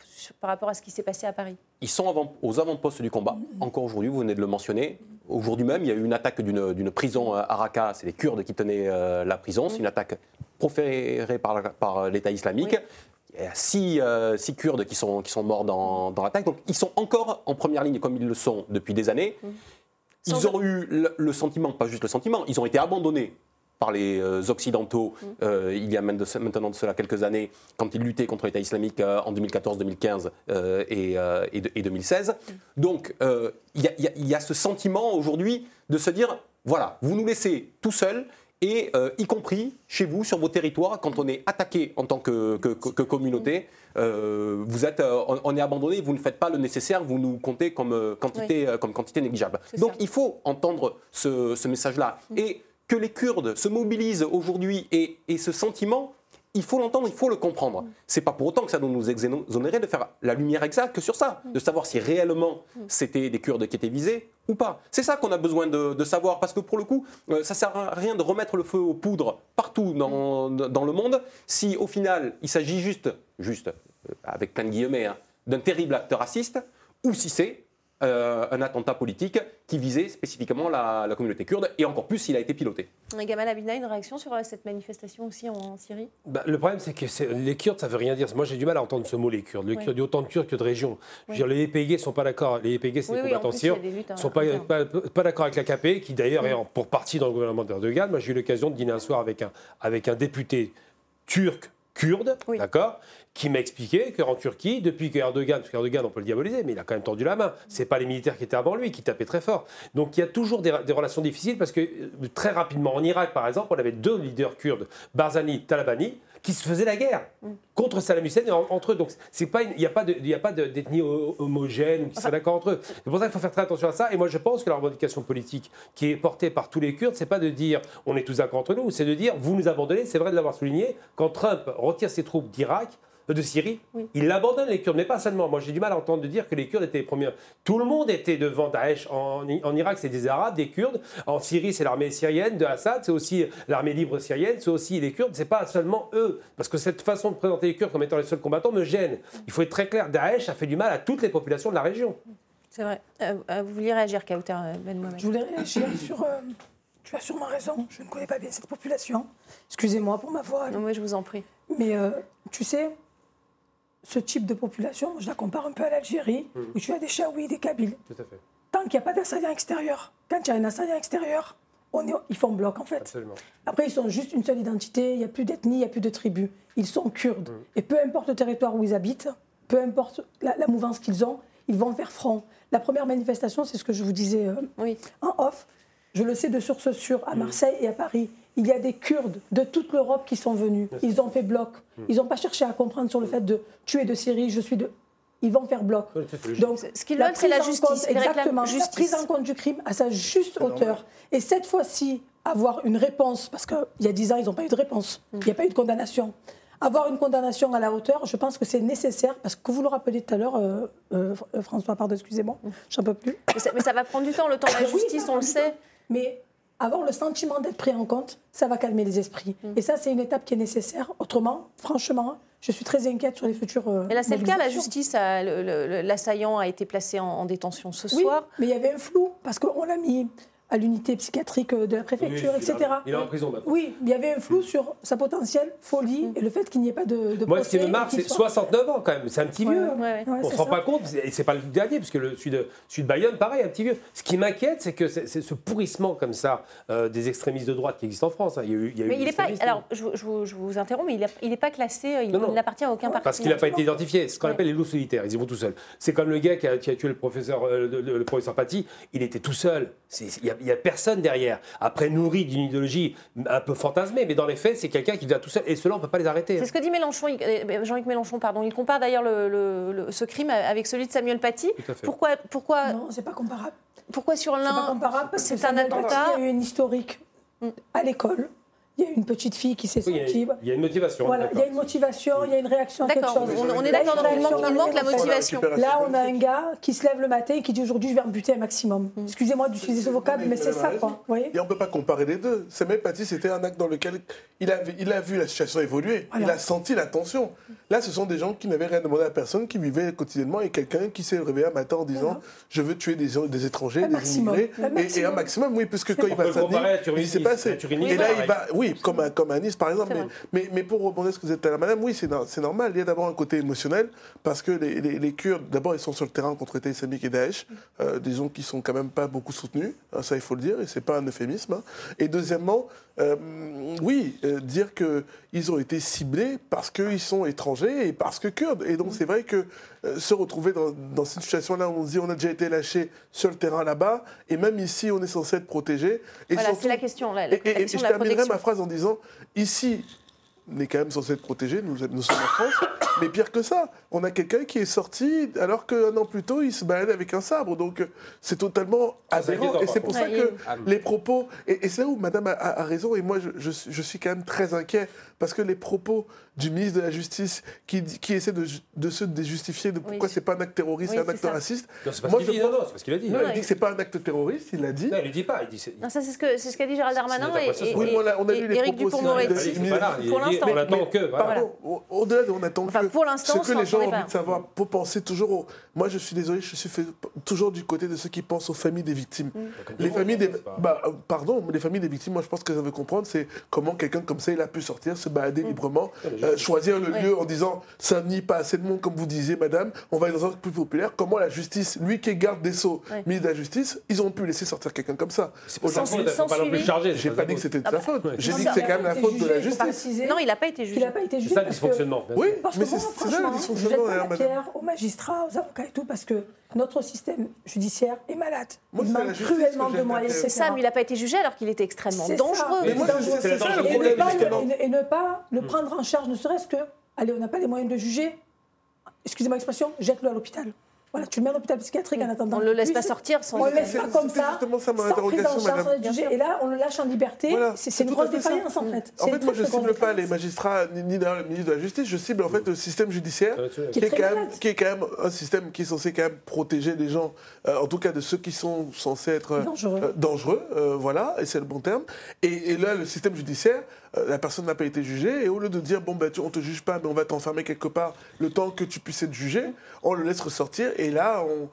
par rapport à ce qui s'est passé à Paris Ils sont aux avant-postes du combat. Encore aujourd'hui, vous venez de le mentionner. Aujourd'hui même, il y a eu une attaque d'une prison à Raqqa. C'est les Kurdes qui tenaient euh, la prison. C'est une attaque proférée par, l'État islamique. Y a six, euh, Kurdes qui sont, qui sont morts dans, l'attaque. Donc ils sont encore en première ligne comme ils le sont depuis des années. Ils ont eu le, sentiment, pas juste le sentiment, ils ont été abandonnés par les euh, Occidentaux mm. euh, il y a maintenant de cela quelques années, quand ils luttaient contre l'État islamique euh, en 2014, 2015 et, 2016. Mm. Donc il y, a ce sentiment aujourd'hui de se dire, voilà, vous nous laissez tout seuls. Et y compris chez vous, sur vos territoires, quand on est attaqué en tant que, communauté, vous êtes, on, est abandonné, vous ne faites pas le nécessaire, vous nous comptez comme, quantité, comme quantité négligeable. Donc il faut entendre ce, message-là. Mm. Et que les Kurdes se mobilisent aujourd'hui et, ce sentiment, il faut l'entendre, il faut le comprendre. C'est pas pour autant que ça doit nous exonérer de faire la lumière exacte que sur ça, de savoir si réellement c'était des Kurdes qui étaient visés ou pas. C'est ça qu'on a besoin de, savoir, parce que pour le coup, euh, ça sert à rien de remettre le feu aux poudres partout dans, le monde si au final il s'agit juste, juste euh, avec plein de guillemets, hein, d'un terrible acte raciste, ou si c'est euh, un attentat politique qui visait spécifiquement la, communauté kurde, et encore plus s'il a été piloté. Gamal Abina, une réaction sur euh, cette manifestation aussi en, Syrie? Bah, Le problème, c'est que les Kurdes, ça ne veut rien dire. Moi, j'ai du mal à entendre ce mot, les Kurdes. Les Kurdes, il y a autant de Kurdes que de régions. les YPG ne sont pas d'accord. Les YPG, c'est des combattants syriens. Ils ne sont pas, pas, d'accord avec l'AKP, qui d'ailleurs est pour partie dans le gouvernement d'Erdogan. Moi, j'ai eu l'occasion de dîner un soir avec un, avec un député turc kurde, d'accord, qui m'a expliqué qu'en Turquie, depuis qu'Erdogan, parce qu'Erdogan, on peut le diaboliser, mais il a quand même tendu la main. Ce pas les militaires qui étaient avant lui, qui tapaient très fort. Donc il y a toujours des, relations difficiles parce que euh, très rapidement, en Irak par exemple, on avait deux leaders kurdes, Barzani, Talabani, qui se faisaient la guerre contre Saddam Hussein et entre eux. Donc c'est pas, il n'y a pas d'ethnie homogène qui sont d'accord entre eux. C'est pour ça qu'il faut faire très attention à ça. Et moi je pense que la revendication politique qui est portée par tous les Kurdes, c'est pas de dire on est tous d'accord entre nous, c'est de dire vous nous abandonnez. C'est vrai de l'avoir souligné. Quand Trump retire ses troupes d'Irak, de Syrie, il abandonne les Kurdes, mais pas seulement. Moi, j'ai du mal à entendre dire que les Kurdes étaient les premiers. Tout le monde était devant Daesh. En, Irak, c'est des Arabes, des Kurdes. En Syrie, c'est l'armée syrienne de Assad. C'est aussi l'armée libre syrienne. C'est aussi les Kurdes. C'est pas seulement eux. Parce que cette façon de présenter les Kurdes comme étant les seuls combattants me gêne. Il faut être très clair. Daesh a fait du mal à toutes les populations de la région. C'est vrai. Euh, euh, vous vouliez réagir, Kauter Ben Mohamed Je voulais réagir sur. Euh, tu as sûrement raison. Je ne connais pas bien cette population. Excusez-moi pour ma voix. Non, mais je vous en prie. Mais tu sais, ce type de population, je la compare un peu à l'Algérie, mmh. où tu as des Chaouis, des Kabyles. Tout à fait. Tant qu'il n'y a pas d'assaillant extérieur, quand il y a un assaillant extérieur, on est, ils font bloc en fait. Absolument. Après, ils sont juste une seule identité, il n'y a plus d'ethnie, il n'y a plus de tribu. Ils sont kurdes. Mmh. Et peu importe le territoire où ils habitent, peu importe la, mouvance qu'ils ont, ils vont faire front. La première manifestation, c'est ce que je vous disais euh, oui. en off. Je le sais de source sûre, à mmh. Marseille et à Paris il y a des Kurdes de toute l'Europe qui sont venus. Ils ont fait bloc. Hmm. Ils n'ont pas cherché à comprendre sur le fait de tuer de Syrie, je suis de. Ils vont faire bloc. Donc, ce qu'ils veulent, c'est la justice. exactement. La prise en compte du crime à sa juste hauteur. Et cette fois-ci, avoir une réponse, parce qu'il y a dix ans, ils n'ont pas eu de réponse. Hmm. Il n'y a pas eu de condamnation. Avoir une condamnation à la hauteur, je pense que c'est nécessaire, parce que vous le rappelez tout à l'heure, euh, euh, François, pardon, excusez-moi, hmm. j'en peux plus. Mais ça, va prendre du temps, le temps de la justice, on le sait. Mais avoir le sentiment d'être pris en compte, ça va calmer les esprits. Mm. Et ça, c'est une étape qui est nécessaire. Autrement, franchement, je suis très inquiète sur les futurs. Euh, Mais là, c'est le cas. La justice, l'assaillant a été placé en, détention ce oui, soir. Mais il y avait un flou parce qu'on l'a mis à l'unité psychiatrique de la préfecture, Oui, etc. il est en prison maintenant. Oui, il y avait un flou sur sa potentielle folie et le fait qu'il n'y ait pas de, de Moi, ce qui me marque, c'est soit- 69 ans quand même. C'est un petit Ouais, vieux. ouais, ouais. Ouais, On c'est se rend ça. pas compte, et c'est pas le dernier, parce que le celui de, celui de Bayonne, pareil, un petit vieux. Ce qui m'inquiète, c'est que c'est ce pourrissement comme ça euh, des extrémistes de droite qui existent en France. hein. Il y a eu, il y a Mais il est pas. Alors, je, je vous- je vous interromps, mais il n'est pas classé, euh, il, n'appartient à aucun parti. Parce qu'il n'a pas été identifié. C'est ce qu'on appelle les loups solitaires. Ils y vont tout seuls. C'est comme le gars qui a, qui a tué le professeur, euh, le, le- le professeur Paty. Il était tout seul. Il n'y a, personne derrière. Après, nourri d'une idéologie un peu fantasmée, mais dans les faits, c'est quelqu'un qui vient tout seul. Et ceux-là, on ne peut pas les arrêter. C'est ce que dit Mélenchon, il- euh, Jean-Luc Mélenchon, pardon. Il compare d'ailleurs le- le- le- ce crime avec celui de Samuel Paty. Tout à fait. Pourquoi, pourquoi, Non, c'est pas comparable. pourquoi sur C'est pas l'un, comparable parce que c'est un Samuel Paty attentat a eu une historique à l'école. Il y a une petite fille qui s'est Oui, il y a- sentie. il y a une motivation. Voilà, il y a une motivation, il y a une réaction à quelque D'accord, chose. on, on est d'accord, il manque, la motivation. Là, on a un gars qui se lève le matin et qui dit aujourd'hui, je vais en buter un maximum. Excusez-moi d'utiliser ce vocable, mais c'est ça, quoi. Voyez Et on ne peut pas comparer les deux. Samuel Paty, c'était un acte dans lequel il, a vu la situation évoluer. Il a senti la tension. Là, ce sont des gens qui n'avaient rien demandé à personne, qui vivaient quotidiennement, et quelqu'un qui s'est réveillé un matin en disant Je veux tuer des, des étrangers, Un des maximum. immigrés. Et- un maximum, oui, puisque quand il va Turin- il s'est passé. Et là, il va, oui, comme à, comme à Nice, par exemple. Mais, mais, mais pour rebondir sur ce que vous êtes à la madame, oui, c'est no- c'est normal. Il y a d'abord un côté émotionnel, parce que les, les- les Kurdes, d'abord, ils sont sur le terrain contre État islamique et Daesh, euh, disons qu'ils sont quand même pas beaucoup soutenus, hein, ça il faut le dire, et c'est pas un euphémisme. hein. Et deuxièmement, euh, oui, euh, dire qu'ils ont été ciblés parce qu'ils sont étrangers et parce que Kurdes. Et donc c'est vrai que euh, se retrouver dans, dans cette situation-là, où on se dit on a déjà été lâché sur le terrain là-bas, et même ici on est censé être protégé. Voilà, c'est la question, la, la et, et- et question je la terminerai protection. ma phrase en disant ici, on est quand même censé être protégé, nous, nous sommes en France, mais pire que ça, on a quelqu'un qui est sorti alors qu'un an plus tôt, il se baladait avec un sabre. Donc c'est totalement aberrant. Et c'est pour ça Ouais, que les propos. Et, et c'est là où madame a, a- a raison, et moi je, je suis- je suis quand même très inquiet, parce que les propos du ministre de la Justice qui, essaie de, de se déjustifier de pourquoi Oui. c'est pas un acte terroriste, Oui, c'est un acte ça. raciste. Non, c'est pas Moi, ce qu'il je dit. Non, pense- non, c'est pas ce qu'il a dit. Non, il dit que c'est pas un acte terroriste, il l'a dit. Non, il le dit pas. Il dit, c'est- Non, ça c'est ce que c'est ce qu'a dit Gérald Darmanin et, Oui, et- on a- on a vu et les Éric propos aussi Pour l'instant. On attend que. Pardon, au- au-delà de on attend que pour l'instant, ce que les gens on ont envie de savoir, pour penser toujours au... Moi, je suis désolé, je suis fait toujours du côté de ceux qui pensent aux familles des victimes. Les familles des... Bah, euh, pardon, les familles des victimes, moi, je pense que ça veut comprendre, c'est comment quelqu'un comme ça, il a pu sortir, se balader librement, euh, choisir le lieu en disant, Saint-Denis, pas assez de monde, comme vous disiez, madame, on va aller dans un truc plus populaire. Comment la justice, lui qui est garde des Sceaux, Ouais. ministre de la Justice, ils ont pu laisser sortir quelqu'un comme ça. C'est Aujourd'hui, il pas non plus charger. j'ai c'est pas dit que c'était de Ah sa bah, faute. ouais. J'ai Non, dit que c'est quand même la faute de la il justice. préciser Non, il n'a pas été jugé. n'a pas été C'est jugé. ça le dysfonctionnement. Oui, mais que c'est moi, c'est ça le franchement, je dysfonctionnement, aux magistrats, aux avocats et tout, parce que notre système judiciaire est malade. Moi, Il c'est manque cruellement de moyens. C'est ça, mais il n'a pas été jugé alors qu'il était extrêmement C'est ça. dangereux. C'est c'est Et ne pas- ne- ne pas le prendre en charge, ne serait-ce que, allez, on n'a pas les moyens de juger, excusez-moi l'expression, jette-le à l'hôpital. Voilà, tu le mets à l'hôpital psychiatrique en attendant. On ne le laisse pas sortir sans. On le laisse pas comme ça, justement ça, mon sans prise en interrogation, charge, madame. sans être jugé. Et là, on le lâche en liberté. Voilà, C'est une grosse ça. défaillance, en fait. En fait, moi, je très cible pas les magistrats ni, ni le ministre de la Justice, je cible en fait le système judiciaire, qui Qui est, est quand même, malade. qui est quand même un système qui est censé quand même protéger les gens, euh, en tout cas de ceux qui sont censés être euh, Dangereux. euh, dangereux, euh, voilà, et c'est le bon terme. Et, et là, le système judiciaire, la personne n'a pas été jugée, et au lieu de dire, bon, ben, tu, on te juge pas, mais on va t'enfermer quelque part le temps que tu puisses être jugé, on le laisse ressortir, et là, euh, on-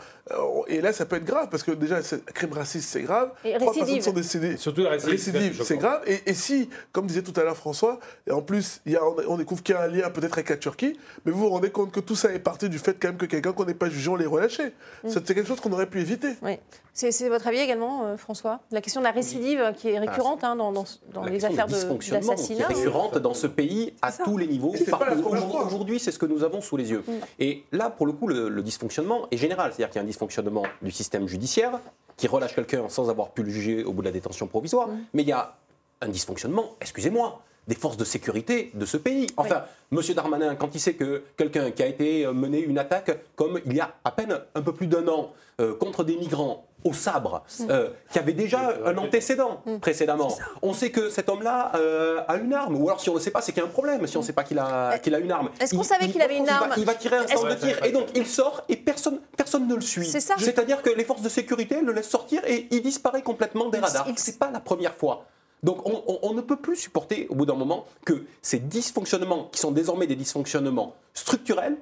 et là ça peut être grave, parce que déjà, crime raciste, c'est grave. Et Trois personnes récidive. sont décédées. Surtout la récidive, c'est Récidive, choquant. c'est grave. Et, et si, comme disait tout à l'heure François, et en plus, il y a, on, découvre qu'il y a un lien peut-être avec la Turquie, mais vous vous rendez compte que tout ça est parti du fait quand même que quelqu'un qu'on n'est pas jugé, on l'ait relâché. Mm. C'est quelque chose qu'on aurait pu éviter. Oui. C'est c'est votre avis également, euh, François? La question de la récidive euh, qui est récurrente hein, dans, dans- dans les question affaires du de- dysfonctionnement qui est d'assassinat. récurrente dans ce pays à tous les niveaux. Aujourd'hui- c'est ce que nous avons sous les yeux. Et là, pour le coup, le, le dysfonctionnement est général. C'est-à-dire qu'il y a un dysfonctionnement du système judiciaire qui relâche quelqu'un sans avoir pu le juger au bout de la détention provisoire. Mais il y a un dysfonctionnement, excusez-moi, des forces de sécurité de ce pays. Enfin, Monsieur Darmanin, quand il sait que quelqu'un qui a été mené une attaque comme il y a à peine un peu plus d'un an euh, contre des migrants au sabre, euh, qui avait déjà un antécédent précédemment. On sait que cet homme-là euh, a une arme, ou alors si on ne le sait pas, c'est qu'il y a un problème. Si on ne sait pas qu'il a, qu'il a une arme, Est-ce qu'on savait il- qu'il avait une il va- arme Il va tirer un centre de tir, et donc il sort et personne, personne ne le suit. C'est ça. C'est-à-dire que les forces de sécurité le laissent sortir et il disparaît complètement des radars. C'est pas la première fois. Donc on, on- on ne peut plus supporter au bout d'un moment que ces dysfonctionnements, qui sont désormais des dysfonctionnements structurels,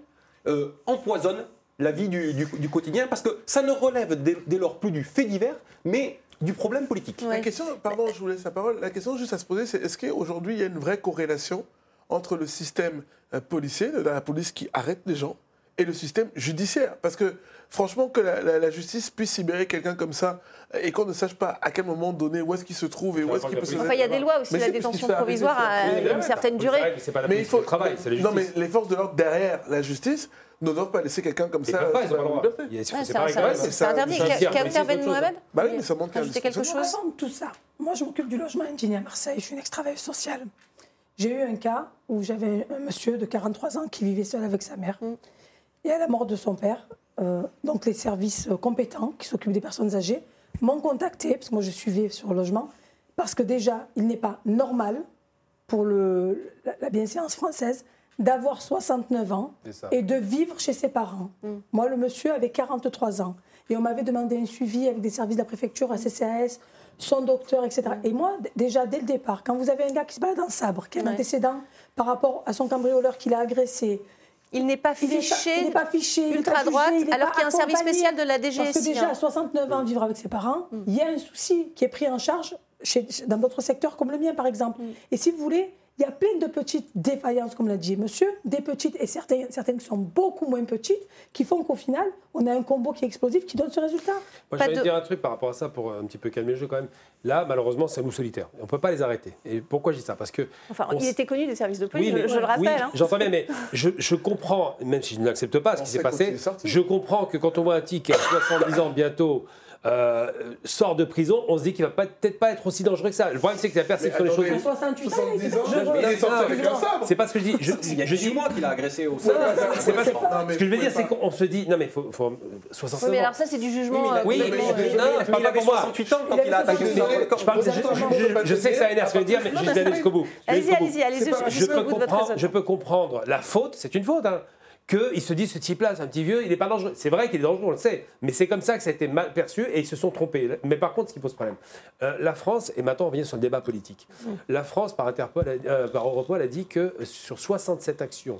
euh, empoisonnent la vie du, du- du quotidien, parce que ça ne relève dès, dès lors plus du fait divers, mais du problème politique. La question, pardon, je vous laisse la parole. La question juste à se poser, c'est est-ce qu'aujourd'hui, il y a une vraie corrélation entre le système euh, policier, de la police qui arrête les gens, et le système judiciaire? Parce que, franchement, que la, la- la justice puisse libérer quelqu'un comme ça, euh, et qu'on ne sache pas à quel moment donné où est-ce qu'il se trouve et où est-ce qu'il peut se... Enfin, il y a des lois aussi, Mais la détention provisoire a une certaine durée. vrai que c'est pas la Mais il faut travail, c'est la Non, mais les forces de l'ordre derrière la justice ne doivent pas laisser quelqu'un comme Ils ça. pas, ils pas le la droit. liberté. Il y a- Ouais, C'est c'est pareil interdit. ça- Qu'a- Ben Mohamed Bah oui, mais ça montre quelque chose tout ça, moi je m'occupe du logement indigné à Marseille, je suis une ex-travailleuse sociale. J'ai eu un cas où j'avais un monsieur de 43 ans qui vivait seul avec sa mère. Et à la mort de son père, euh, donc les services euh, compétents qui s'occupent des personnes âgées m'ont contacté, parce que moi je suivais sur le logement, parce que déjà, il n'est pas normal pour le, la, la bienséance française d'avoir 69 ans et de vivre chez ses parents. Moi, le monsieur avait 43 ans. Et on m'avait demandé un suivi avec des services de la préfecture, à CCAS, son docteur, etc. Et moi, déjà, dès le départ, quand vous avez un gars qui se balade en sabre, qui a un Ouais. antécédent par rapport à son cambrioleur qui l'a agressé, Il n'est pas il n'est pas- fiché il pas ultra-droite, alors qu'il y a un service spécial de la Parce que DGSI. déjà, hein. à 69 ans, vivre avec ses parents, il y a un souci qui est pris en charge chez- dans d'autres secteurs comme le mien, par exemple. Et si vous voulez, il y a plein de petites défaillances, comme l'a dit monsieur, des petites et certaines, certaines qui sont beaucoup moins petites, qui font qu'au final, on a un combo qui est explosif qui donne ce résultat. Moi, je vais de- dire un truc par rapport à ça pour un petit peu calmer le jeu quand même. Là, malheureusement, c'est un loup solitaire. On ne peut pas les arrêter. Et pourquoi je dis ça? Parce que. Enfin, on il s- était connu des services de police, mais- je, je le rappelle. oui, hein. J'entends bien, mais je, je comprends, même si je n'accepte pas ce On qui s'est passé, je comprends que quand on voit un qui a 70 ans bientôt. Euh, sort de prison, on se dit qu'il va peut-être pas être aussi dangereux que ça. Le problème, c'est que la perception des choses. À 68 ans, il était 70 ans, dangereux. il. C'est pas ce que je dis. Je, Il y a je 18 dis mois qu'il a agressé au c'est pas ce que je veux dire, c'est qu'on se dit non mais faut, faut 69 Oui, mais ans. alors ça, c'est du jugement. euh, Oui, mais, euh, non, je parle il pas pour moi. 68 ans quand Il il a attaqué 68 le ans. Je, parle- sais que ça énerve ce que je veux dire, mais je vais aller jusqu'au bout. Allez-y, allez-y, allez-y, je- peux comprendre la faute, c'est une faute, hein, qu'ils se disent ce type-là, c'est un petit vieux, il n'est pas dangereux. C'est vrai qu'il est dangereux, on le sait, mais c'est comme ça que ça a été mal perçu et ils se sont trompés. Mais par contre, ce qui pose problème, euh, la France, et maintenant on revient sur le débat politique, la France, par, Interpol, euh, par Europol, a dit que sur 67 actions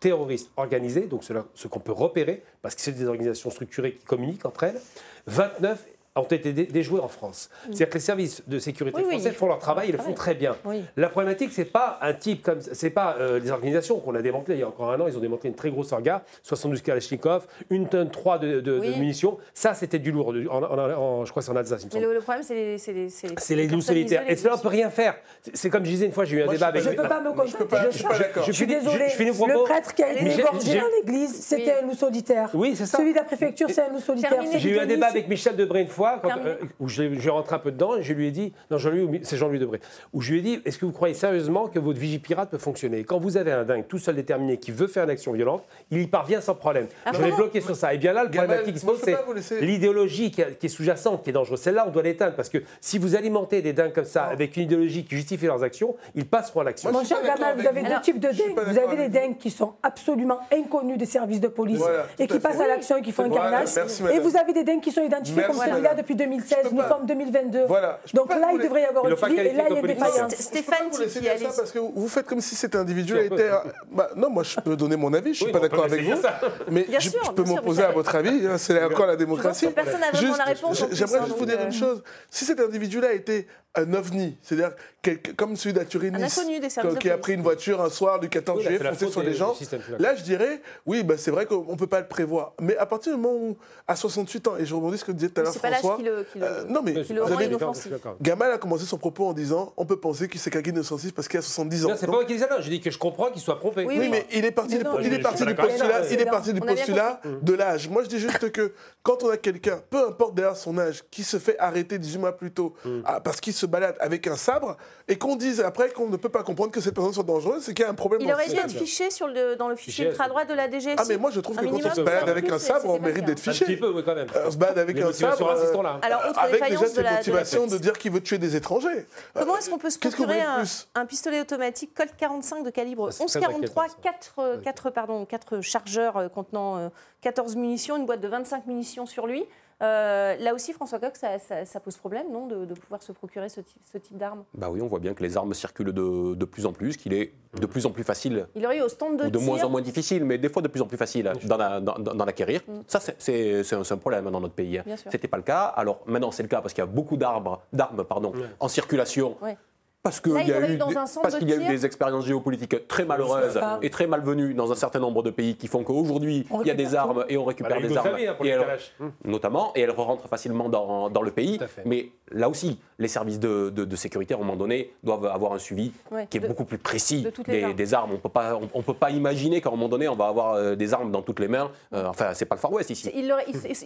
terroristes organisées, donc cela- ce qu'on peut repérer, parce que c'est des organisations structurées qui communiquent entre elles, 29 ont été dé- déjoués en France. C'est-à-dire que les services de sécurité Oui, français font leur travail, ils le font très bien. Oui. La problématique, c'est pas un type comme c'est pas euh, les organisations qu'on a démantelées. Il y a encore un an, ils ont démantelé une très grosse orga, 72 Kalachnikov, une tonne 3 de, de- de Oui. munitions. Ça, c'était du lourd. du- en- en- en- je crois que c'est en Alsace, il me le, le problème, c'est les, c'est les, c'est les, C'est les loups personnes solitaires. Et cela, on bien peut rien faire. C'est- comme je disais une fois, j'ai eu un Moi, débat je avec. Je ne peux pas me contenter je suis pas d'accord. Je suis mon Le prêtre qui a été égorgé dans l'église, c'était un loup solitaire. Oui, c'est ça. Celui de la préfecture, c'est un loup solitaire. J'ai eu un débat avec Michel Debré une fois, quand, euh, où j'ai j'ai rentré un peu dedans, et je lui ai dit, non, Jean-Louis, c'est Jean-Louis Debré, où je lui ai dit, est-ce que vous croyez sérieusement que votre vigie pirate peut fonctionner? Et Quand vous avez un dingue tout seul déterminé qui veut faire une action violente, il y parvient sans problème. Ah, je l'ai bloqué sur ça. Et bien là, le problématique qui se pose, je c'est l'idéologie qui, qui est sous-jacente, qui est dangereuse. Celle-là, on doit l'éteindre, parce que si vous alimentez des dingues comme ça, avec une idéologie qui justifie leurs actions, ils passeront à l'action. Mon je cher Gamal, vous avez deux types de Je dingues. Vous avez les dingues qui sont absolument inconnus des services de police et qui passent à l'action et qui font un carnage. Et vous avez des dingues qui sont identifiés comme celui-là depuis Je 2016. peux Nous sommes 2022. Voilà, Donc là, il devrait y avoir Ils un l'ont pas suivi et là, il y a une politique. défaillance. Stéphane allez-y. ça parce que vous faites comme si cet individu peut. Bah, non, moi je peux donner mon avis, je suis Oui, pas d'accord avec vous. Mais je, peux m'opposer à votre avis, hein, c'est encore la démocratie. personne n'a vraiment la réponse, J'aimerais hein, juste vous dire euh, une chose. Si cet individu-là était un ovni, c'est-à-dire comme celui Nice, de qui a pris une voiture un soir du 14 Oui, là, juillet, foncé sur des- des gens, je là je dirais, oui, bah, c'est vrai qu'on ne peut pas le prévoir. Mais à partir du moment où, à 68 ans, et je rebondis ce que disait tout à l'heure François, qui le- qui le- euh, non mais Mais qui c'est le vous rend avez- inoffensif. d'accord. Gamal a commencé son propos en disant on peut penser que c'est quelqu'un d'innocensif parce qu'il a 70 ans. Non, c'est pas moi qui dis ça, non. J'ai dit que je comprends qu'il soit trompé. Oui, oui, mais il est parti, du- il je- est je parti postulat, ça. il est parti du On a bien postulat de l'âge. Moi, je dis juste que quand on a quelqu'un, peu importe d'ailleurs son âge, qui se fait arrêter 18 mois plus tôt ah, parce qu'il se balade avec un sabre, et qu'on dise après qu'on ne peut pas comprendre que cette personne soit dangereuse, c'est qu'il y a un problème Il dans aurait dû être fiché sur le, dans le fichier ultra-droite de la DGSI. Ah, mais moi, je trouve Un que quand on se balade avec un sabre, on mérite d'être cas. Un petit fiché. peu, oui, quand même. On se balade avec un sabre. là. Alors, autre avec déjà défaillance de la- motivation de dire qu'il veut tuer des étrangers. Comment Euh, est-ce qu'on peut se procurer un, pistolet automatique Colt 45 de calibre Ça, c'est très 11,43, inquiétant, ça. 4, 4, pardon, 4 chargeurs euh, contenant euh, 14 munitions, une boîte de 25 munitions sur lui Euh, là aussi, François Coq, ça, pose problème, non, de, pouvoir se procurer ce type, ce type d'armes? Bah oui, on voit bien que les armes circulent de, de, plus en plus, qu'il est de plus en plus facile. Il aurait eu au stand de ou de moins en moins difficile, mais des fois de plus en plus facile d'en acquérir. Mm. Ça, c'est un, un, problème dans notre pays. Hein. Ce n'était pas le cas. Alors maintenant, c'est le cas parce qu'il y a beaucoup d'armes en circulation. Parce qu'il y, a eu, parce qu'il y a eu des expériences géopolitiques très malheureuses et très malvenues dans un certain nombre de pays qui font qu'aujourd'hui, il y a des armes et on récupère bah, des armes. Hein, et hum. notamment, et elles rentrent facilement dans, dans le pays. Mais là aussi, les services de, de, sécurité, à un moment donné, doivent avoir un suivi qui est beaucoup plus précis des, des, armes. On peut pas, on, peut pas imaginer qu'à un moment donné, on va avoir euh, des armes dans toutes les mains. Euh, enfin, c'est pas le Far West ici. Il,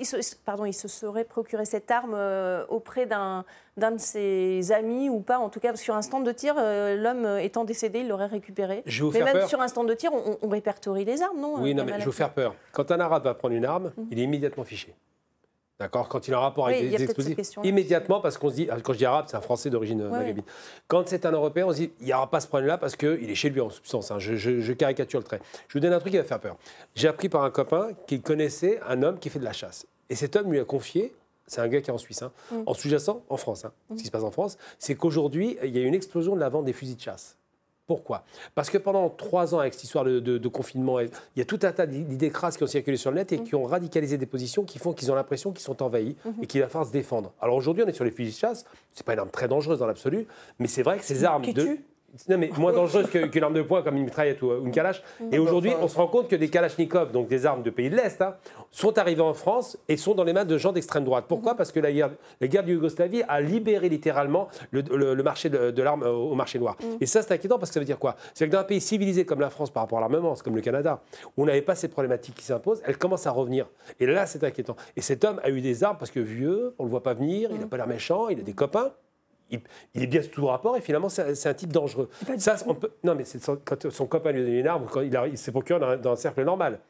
se, pardon, il se serait procuré cette arme euh, auprès d'un d'un de ses amis ou pas. En tout cas, sur un stand de tir, euh, l'homme étant décédé, il l'aurait récupéré. Je vous mais même peur. sur un stand de tir, on, répertorie les armes, non Oui, non, mais je vais vous faire peur. Quand un arabe va prendre une arme, mhm. il est immédiatement fiché. D'accord? Quand il a un rapport avec des explosifs, immédiatement, parce qu'on se dit, quand je dis arabe, c'est un français d'origine euh, maghrébine. Quand c'est un européen, on se dit, il n'y aura pas ce problème-là parce qu'il est chez lui en substance. Hein. Je, caricature le trait. Je vous donne un truc qui va faire peur. J'ai appris par un copain qu'il connaissait un homme qui fait de la chasse. Et cet homme lui a confié c'est un gars qui est en Suisse, hein. mm. en sous-jacent, en France. Hein. Ce qui se passe en France, c'est qu'aujourd'hui, il y a une explosion de la vente des fusils de chasse. Pourquoi? Parce que pendant trois ans, avec cette histoire de, confinement, il y a tout un tas d'idées crasses qui ont circulé sur le net et mm. qui ont radicalisé des positions qui font qu'ils ont l'impression qu'ils sont envahis mm-hmm. et qu'il va falloir se défendre. Alors aujourd'hui, on est sur les fusils de chasse. C'est pas une arme très dangereuse dans l'absolu, mais c'est vrai que ces armes de non, mais moins dangereuse qu'une arme de poing comme une mitraillette ou une calache. Et aujourd'hui, on se rend compte que des kalachnikovs, donc des armes de pays de l'Est, hein, sont arrivées en France et sont dans les mains de gens d'extrême droite. Pourquoi? Parce que la guerre, la guerre de Yougoslavie a libéré littéralement le, marché de, l'arme au marché noir. Mm. Et ça, c'est inquiétant parce que ça veut dire quoi? C'est que dans un pays civilisé comme la France par rapport à l'armement, c'est comme le Canada, où on n'avait pas ces problématiques qui s'imposent, elles commencent à revenir. Et là, c'est inquiétant. Et cet homme a eu des armes parce que vieux, on ne le voit pas venir, il n'a mm. pas l'air méchant, il a des copains il, est bien sous tout rapport et finalement c'est un type dangereux. Ça, on peut, non, mais c'est quand son copain lui a donné une arme, quand il, il s'est procuré dans, un cercle normal.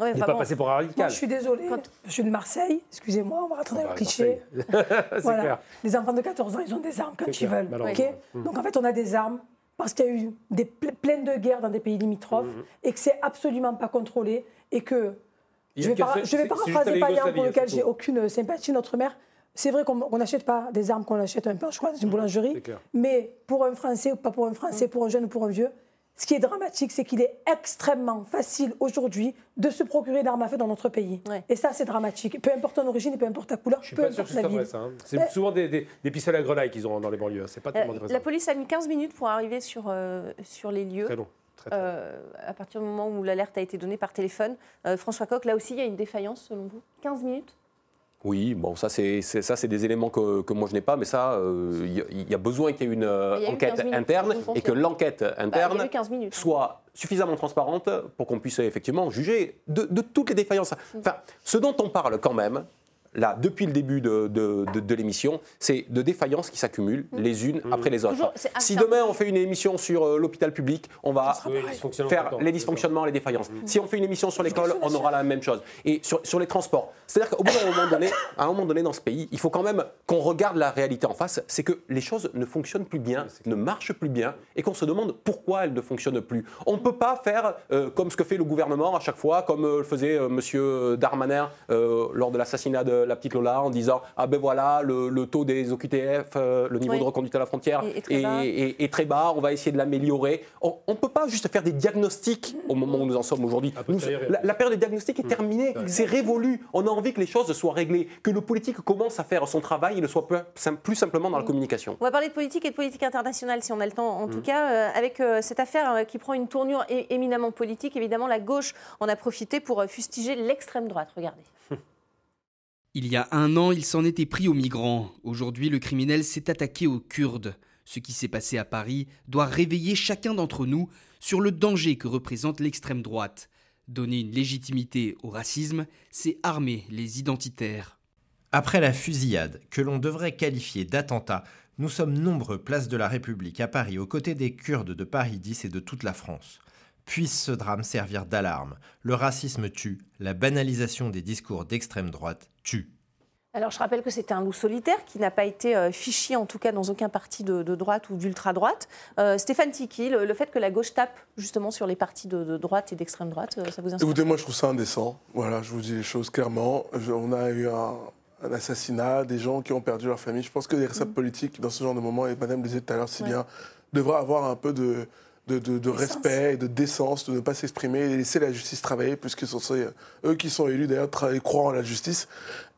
il n'est pas passé pour un radical. je suis désolée, je suis de Marseille, excusez-moi, on va rentrer dans le cliché. voilà. Les enfants de 14 ans, ils ont des armes quand ils veulent. Mmh. Donc en fait, on a des armes parce qu'il y a eu des pleines de guerres dans des pays limitrophes mmh. et que c'est absolument pas contrôlé et que je vais, je vais paraphraser Payan pour lequel j'ai aucune sympathie, notre mère, c'est vrai qu'on n'achète pas des armes qu'on achète un peu, je crois, dans une boulangerie. Mais pour un Français ou pas pour un Français, pour un jeune ou pour un vieux, ce qui est dramatique, c'est qu'il est extrêmement facile aujourd'hui de se procurer arme à feu dans notre pays. Et ça, c'est dramatique. Peu importe ton origine et peu importe ta couleur, Je suis peu pas sûr que hein. C'est souvent des, des, pistolets à grenaille qu'ils ont dans les banlieues. C'est pas euh, La police a mis 15 minutes pour arriver sur, euh, sur les lieux. Très long. Euh, à partir du moment où l'alerte a été donnée par téléphone. François Coq, là aussi, il y a une défaillance selon vous? 15 minutes? Oui, bon, ça, c'est, ça, c'est des éléments que, que moi je n'ai pas, mais ça, il euh, y, a besoin qu'il y ait une enquête interne et que l'enquête bah, interne soit suffisamment transparente pour qu'on puisse effectivement juger de, de toutes les défaillances. Mm. Enfin, ce dont on parle quand même, là, depuis le début de, de, l'émission, c'est de défaillances qui s'accumulent mm. les unes mm. après les autres. si demain on fait une émission sur euh, l'hôpital public, on va faire les dysfonctionnements, les défaillances. Mm. Si on fait une émission sur l'école, on aura la même chose. Et sur, sur les transports, c'est-à-dire qu'au bout d'un moment donné, à un moment donné dans ce pays, il faut quand même qu'on regarde la réalité en face. C'est que les choses ne fonctionnent plus bien, ne marchent plus bien, et qu'on se demande pourquoi elles ne fonctionnent plus. On ne peut pas faire euh, comme ce que fait le gouvernement à chaque fois, comme euh, le faisait Monsieur Darmanin lors de l'assassinat de la petite Lola en disant ah ben voilà le, taux des OQTF, euh, le niveau de reconduite à la frontière est, très, bas, on va essayer de l'améliorer. On ne peut pas juste faire des diagnostics au moment où nous en sommes aujourd'hui. La, période des diagnostics est mmh. terminée, c'est révolu. On a envie que les choses soient réglées, que le politique commence à faire son travail et ne soit plus, simplement dans la mmh. communication. On va parler de politique et de politique internationale si on a le temps. En tout mmh. cas, euh, avec euh, cette affaire qui prend une tournure éminemment politique, évidemment la gauche en a profité pour fustiger l'extrême droite. Regardez. Il y a un an, il s'en était pris aux migrants. Aujourd'hui, le criminel s'est attaqué aux Kurdes. Ce qui s'est passé à Paris doit réveiller chacun d'entre nous sur le danger que représente l'extrême droite. Donner une légitimité au racisme, c'est armer les identitaires. Après la fusillade, que l'on devrait qualifier d'attentat, nous sommes nombreux place de la République à Paris aux côtés des Kurdes de Paris 10 et de toute la France. Puisse ce drame servir d'alarme. Le racisme tue, la banalisation des discours d'extrême droite tue. alors je rappelle que c'était un loup solitaire qui n'a pas été euh, fiché en tout cas dans aucun parti de, droite ou d'ultra-droite. Euh, Stéphane Tiki, le, fait que la gauche tape justement sur les partis de, droite et d'extrême droite, euh, ça vous inspire? Écoutez, moi je trouve ça indécent. Voilà, je vous dis les choses clairement. on a eu un, assassinat, des gens qui ont perdu leur famille. Je pense que les responsables mm. politiques dans ce genre de moment, et Madame le disait tout à l'heure si bien, devraient avoir un peu de de, respect et de décence, de ne pas s'exprimer et laisser la justice travailler, puisque ce sont eux qui sont élus d'ailleurs, croient en la justice.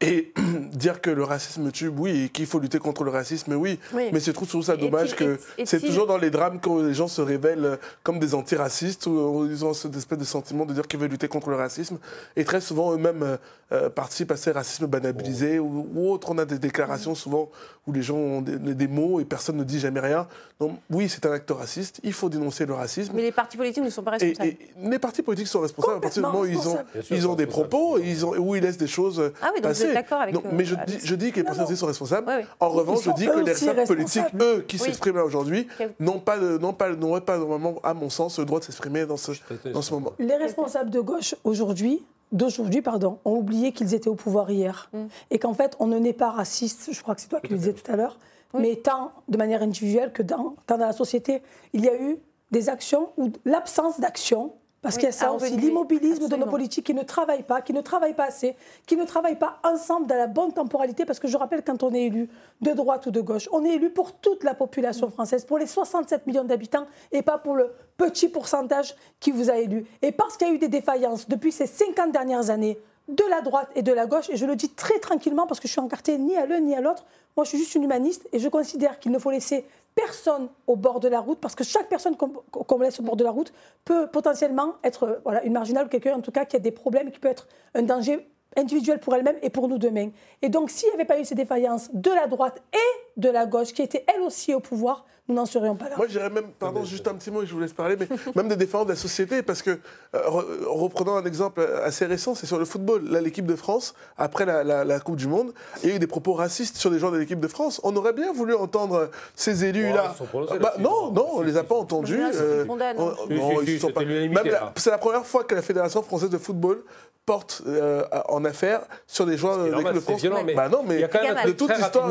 Et dire que le racisme tue, oui, et qu'il faut lutter contre le racisme, oui. Mais je trouve, ça dommage que c'est toujours dans les drames que les gens se révèlent comme des antiracistes, ou ils ont cette espèce de sentiment de dire qu'ils veulent lutter contre le racisme. Et très souvent, eux-mêmes euh, euh, participent à ces racismes banalisés ou, ou autres. On a des déclarations souvent où les gens ont des, mots et personne ne dit jamais rien. Donc oui, c'est un acte raciste, il faut dénoncer le racisme. Mais les partis politiques ne sont pas responsables. Et, les partis politiques sont responsables à partir du moment où ils ont, ils ont des propos, ils ont, où ils laissent des choses ah oui, donc passer. D'accord avec Mais je, dis, je dis que les partis politiques sont responsables. En revanche, je dis que les responsables politiques, eux, qui s'expriment là aujourd'hui, n'ont pas, n'ont pas, n'auraient pas normalement, à mon sens, le droit de s'exprimer dans ce, dans ce moment. Les responsables de gauche aujourd'hui d'aujourd'hui, pardon, ont oublié qu'ils étaient au pouvoir hier. Mm. Et qu'en fait, on ne n'est pas raciste, je crois que c'est toi qui le disais tout à l'heure, mais tant de manière individuelle que dans, tant dans la société, il y a eu des actions ou l'absence d'action parce qu'il y a ça aussi, l'immobilisme de nos politiques qui ne travaillent pas, qui ne travaillent pas assez, qui ne travaillent pas ensemble dans la bonne temporalité. Parce que je rappelle, quand on est élu de droite ou de gauche, on est élu pour toute la population française, pour les 67 millions d'habitants et pas pour le petit pourcentage qui vous a élu. Et parce qu'il y a eu des défaillances depuis ces 50 dernières années de la droite et de la gauche, et je le dis très tranquillement parce que je suis encarté ni à l'un ni à l'autre, moi je suis juste une humaniste et je considère qu'il ne faut laisser personne au bord de la route, parce que chaque personne qu'on laisse au bord de la route peut potentiellement être voilà, une marginale ou quelqu'un en tout cas qui a des problèmes, qui peut être un danger individuel pour elle-même et pour nous demain. Et donc s'il n'y avait pas eu ces défaillances de la droite et de la gauche, qui étaient elles aussi au pouvoir, nous n'en serions pas là. Moi, j'irais même, pardon, juste un petit mot et je vous laisse parler, mais même des défenseurs de la société, parce que, euh, reprenons un exemple assez récent, c'est sur le football. Là, l'équipe de France, après la, Coupe du Monde, il y a eu des propos racistes sur les joueurs de l'équipe de France. On aurait bien voulu entendre ces élus-là. Bah, non, non, on les a pas entendus. C'est la première fois que la Fédération française de football porte euh, en affaire sur des joueurs de l'équipe de France. mais bah non, mais il y a quand même de toute l'histoire.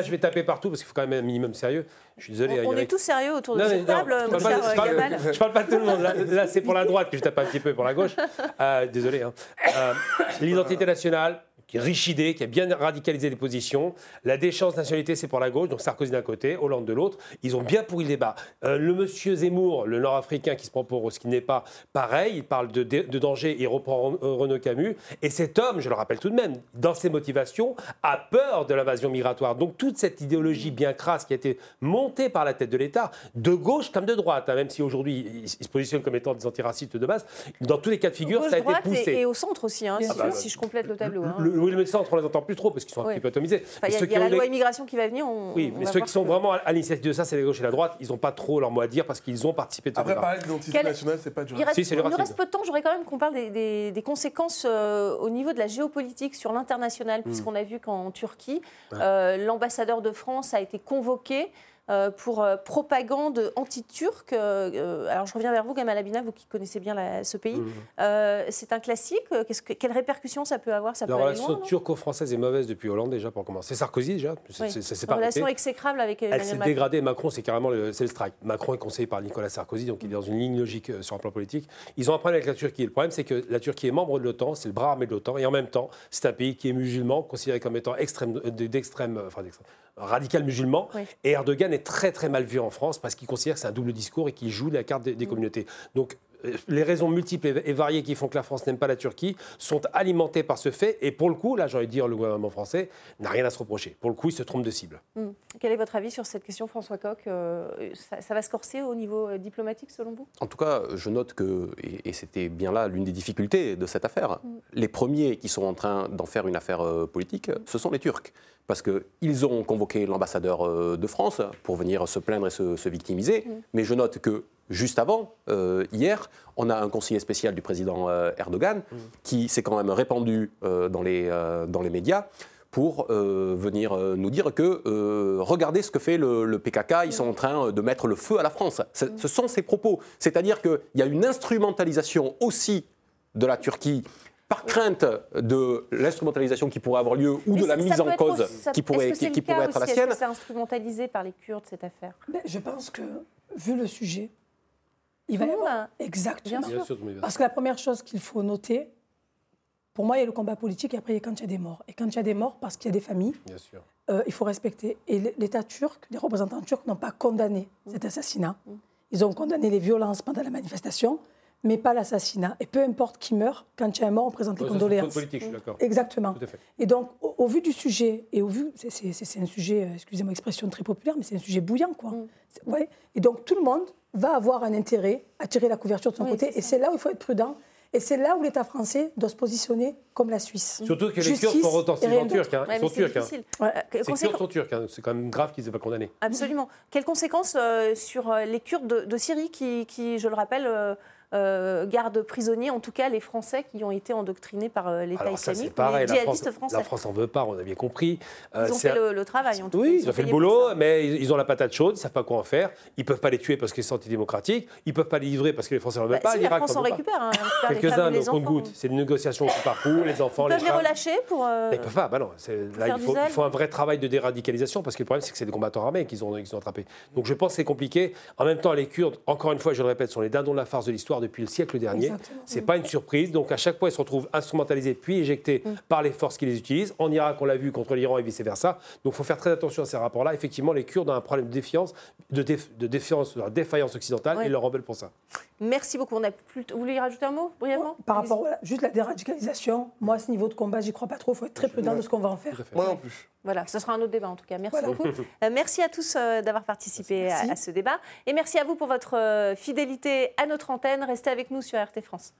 Là, je vais taper partout parce qu'il faut quand même un minimum sérieux. Je suis désolé. On, est tous sérieux autour de cette table, mon cher Gamal. Je parle pas de tout le monde. Là, c'est pour la droite que je tape un petit peu pour la gauche. Euh, désolé. Hein. Euh, l'identité nationale, qui est riche idée, qui a bien radicalisé les positions. La déchéance nationalité, c'est pour la gauche, donc Sarkozy d'un côté, Hollande de l'autre. Ils ont bien pourri le débat. Euh, le monsieur Zemmour, le nord-africain qui se prend pour ce qui n'est pas, pareil, il parle de, de, danger, il reprend Renaud Camus. Et cet homme, je le rappelle tout de même, dans ses motivations, a peur de l'invasion migratoire. Donc toute cette idéologie bien crasse qui a été montée par la tête de l'État, de gauche comme de droite, hein, même si aujourd'hui il, se positionne comme étant des antiracistes de base, dans tous les cas de figure, ça a été poussé. Et, au centre aussi, hein, si, je complète le tableau. Hein oui, mais ça, on ne les entend plus trop parce qu'ils sont un petit peu atomisés. Il y a, la loi immigration qui va venir. oui, mais ceux qui sont vraiment à l'initiative de ça, c'est la gauche et la droite. Ils n'ont pas trop leur mot à dire parce qu'ils ont participé. Après, parler de l'identité nationale, c'est pas du racisme. Il, nous reste peu de temps. J'aurais quand même qu'on parle des, conséquences euh, au niveau de la géopolitique sur l'international, hmm. puisqu'on a vu qu'en Turquie, euh, l'ambassadeur de France a été convoqué. Euh, pour euh, propagande anti-turque. Euh, alors je reviens vers vous, Gamal Abina, vous qui connaissez bien ce pays. Mmh. c'est un classique. Que, quelles répercussions ça peut avoir ça La relation turco-française est mauvaise depuis Hollande déjà pour commencer. Sarkozy déjà. C'est pas relation exécrable avec Elle s'est dégradée. Macron, c'est carrément le, le strike. Macron est conseillé par Nicolas Sarkozy, donc il est dans une ligne logique sur un plan politique. Ils ont un problème avec la Turquie. Le problème, c'est que la Turquie est membre de l'OTAN, c'est le bras armé de l'OTAN, et en même temps, c'est un pays qui est musulman, considéré comme étant extrême, d'extrême, enfin, radical musulman. Et Erdogan est très très mal vu en France parce qu'il considère que c'est un double discours et qu'il joue la carte des, mm. communautés. Donc euh, les raisons multiples et variées qui font que la France n'aime pas la Turquie sont alimentées par ce fait. Et pour le coup, là, j'ai envie de dire, le gouvernement français n'a rien à se reprocher. Pour le coup, il se trompe de cible. Mm. Quel est votre avis sur cette question, François Coq euh, ça, va se corser au niveau euh, diplomatique, selon vous? En tout cas, je note que, et, c'était bien là l'une des difficultés de cette affaire, mm. les premiers qui sont en train d'en faire une affaire politique, ce sont les Turcs parce qu'ils ont convoqué l'ambassadeur euh, de France pour venir se plaindre et se, victimiser. Mm. Mais je note que juste avant, euh, hier, on a un conseiller spécial du président euh, Erdogan mm. qui s'est quand même répandu dans, les, dans les médias pour venir nous dire que regardez ce que fait le, PKK, ils sont en train de mettre le feu à la France. Ce sont ses propos. C'est-à-dire qu'il y a une instrumentalisation aussi de la Turquie par crainte de l'instrumentalisation qui pourrait avoir lieu ou de la mise en cause qui pourrait, qui, pourrait être la sienne. Est-ce que c'est instrumentalisé par les Kurdes cette affaire? Ben, Je pense que, vu le sujet, il va y avoir. Exactement. Bien sûr. Parce que la première chose qu'il faut noter, pour moi, il y a le combat politique et après, il y a quand il y a des morts. Et quand il y a des morts, parce qu'il y a des familles, euh, il faut respecter. Et l'État turc, les représentants turcs n'ont pas condamné cet assassinat. Mm. Ils ont condamné les violences pendant la manifestation mais pas l'assassinat. Et peu importe qui meurt, quand il y a un mort, on présente les condoléances. politique, je suis d'accord. Exactement. Et donc, au, vu du sujet, et au vu, c'est un sujet, euh, excusez-moi expression très populaire, mais c'est un sujet bouillant, quoi. Mm. Ouais. Et donc, tout le monde va avoir un intérêt à tirer la couverture de son côté, et c'est là où il faut être prudent. Et c'est là où l'État français doit se positionner comme la Suisse. Surtout que les Kurdes sont retentissants turcs. Hein. Ils sont turcs. Hein. Sont turcs. Hein. C'est quand même grave qu'ils ne soient pas condamnés. Absolument. Quelles conséquences euh, sur euh, les Kurdes de, Syrie qui, qui, je le rappelle, euh, garde prisonniers, en tout cas les Français qui ont été endoctrinés par euh, l'État islamique, pareil, les djihadistes la France, français. La France en veut pas, on a bien compris. Euh, ils ont fait le, travail, en tout oui, cas. Ils, ont fait le boulot, mais ils, ont la patate chaude, ils ne savent pas quoi en faire. Ils ne peuvent pas les tuer parce qu'ils sont antidémocratiques, ils ne peuvent pas les livrer parce que les Français ne veulent bah, pas. Si, la France en récupère. Hein, Quelques-uns, nos compte-gouttes. C'est une négociation qui parcours, les enfants, ils les peuvent les relâcher pour. Ils peuvent pas, bah non. Là, il faut, un vrai travail de déradicalisation parce que le problème, c'est que c'est des combattants armés qu'ils ont, ont attrapés. Donc je pense que c'est compliqué. En même temps, les Kurdes, encore une fois, je le répète, sont les dindons de la farce de l'histoire depuis le siècle dernier. Ce n'est pas une surprise. Donc à chaque fois, ils se retrouvent instrumentalisés puis éjectés mm. par les forces qui les utilisent. En Irak, on l'a vu contre l'Iran et vice-versa. Donc il faut faire très attention à ces rapports-là. Effectivement, les Kurdes ont un problème de défiance, de, de défiance, de défaillance occidentale et ils leur rebellent pour ça. Merci beaucoup. On a plus... Vous voulez rajouter un mot brièvement Par rapport à juste la déradicalisation, moi, à ce niveau de combat, j'y crois pas trop. Il faut être très prudent de ce qu'on va en faire. Moi non plus. Voilà, ce sera un autre débat en tout cas. Merci beaucoup. Euh, merci à tous euh, d'avoir participé à, à, ce débat. Et merci à vous pour votre euh, fidélité à notre antenne. Restez avec nous sur RT France.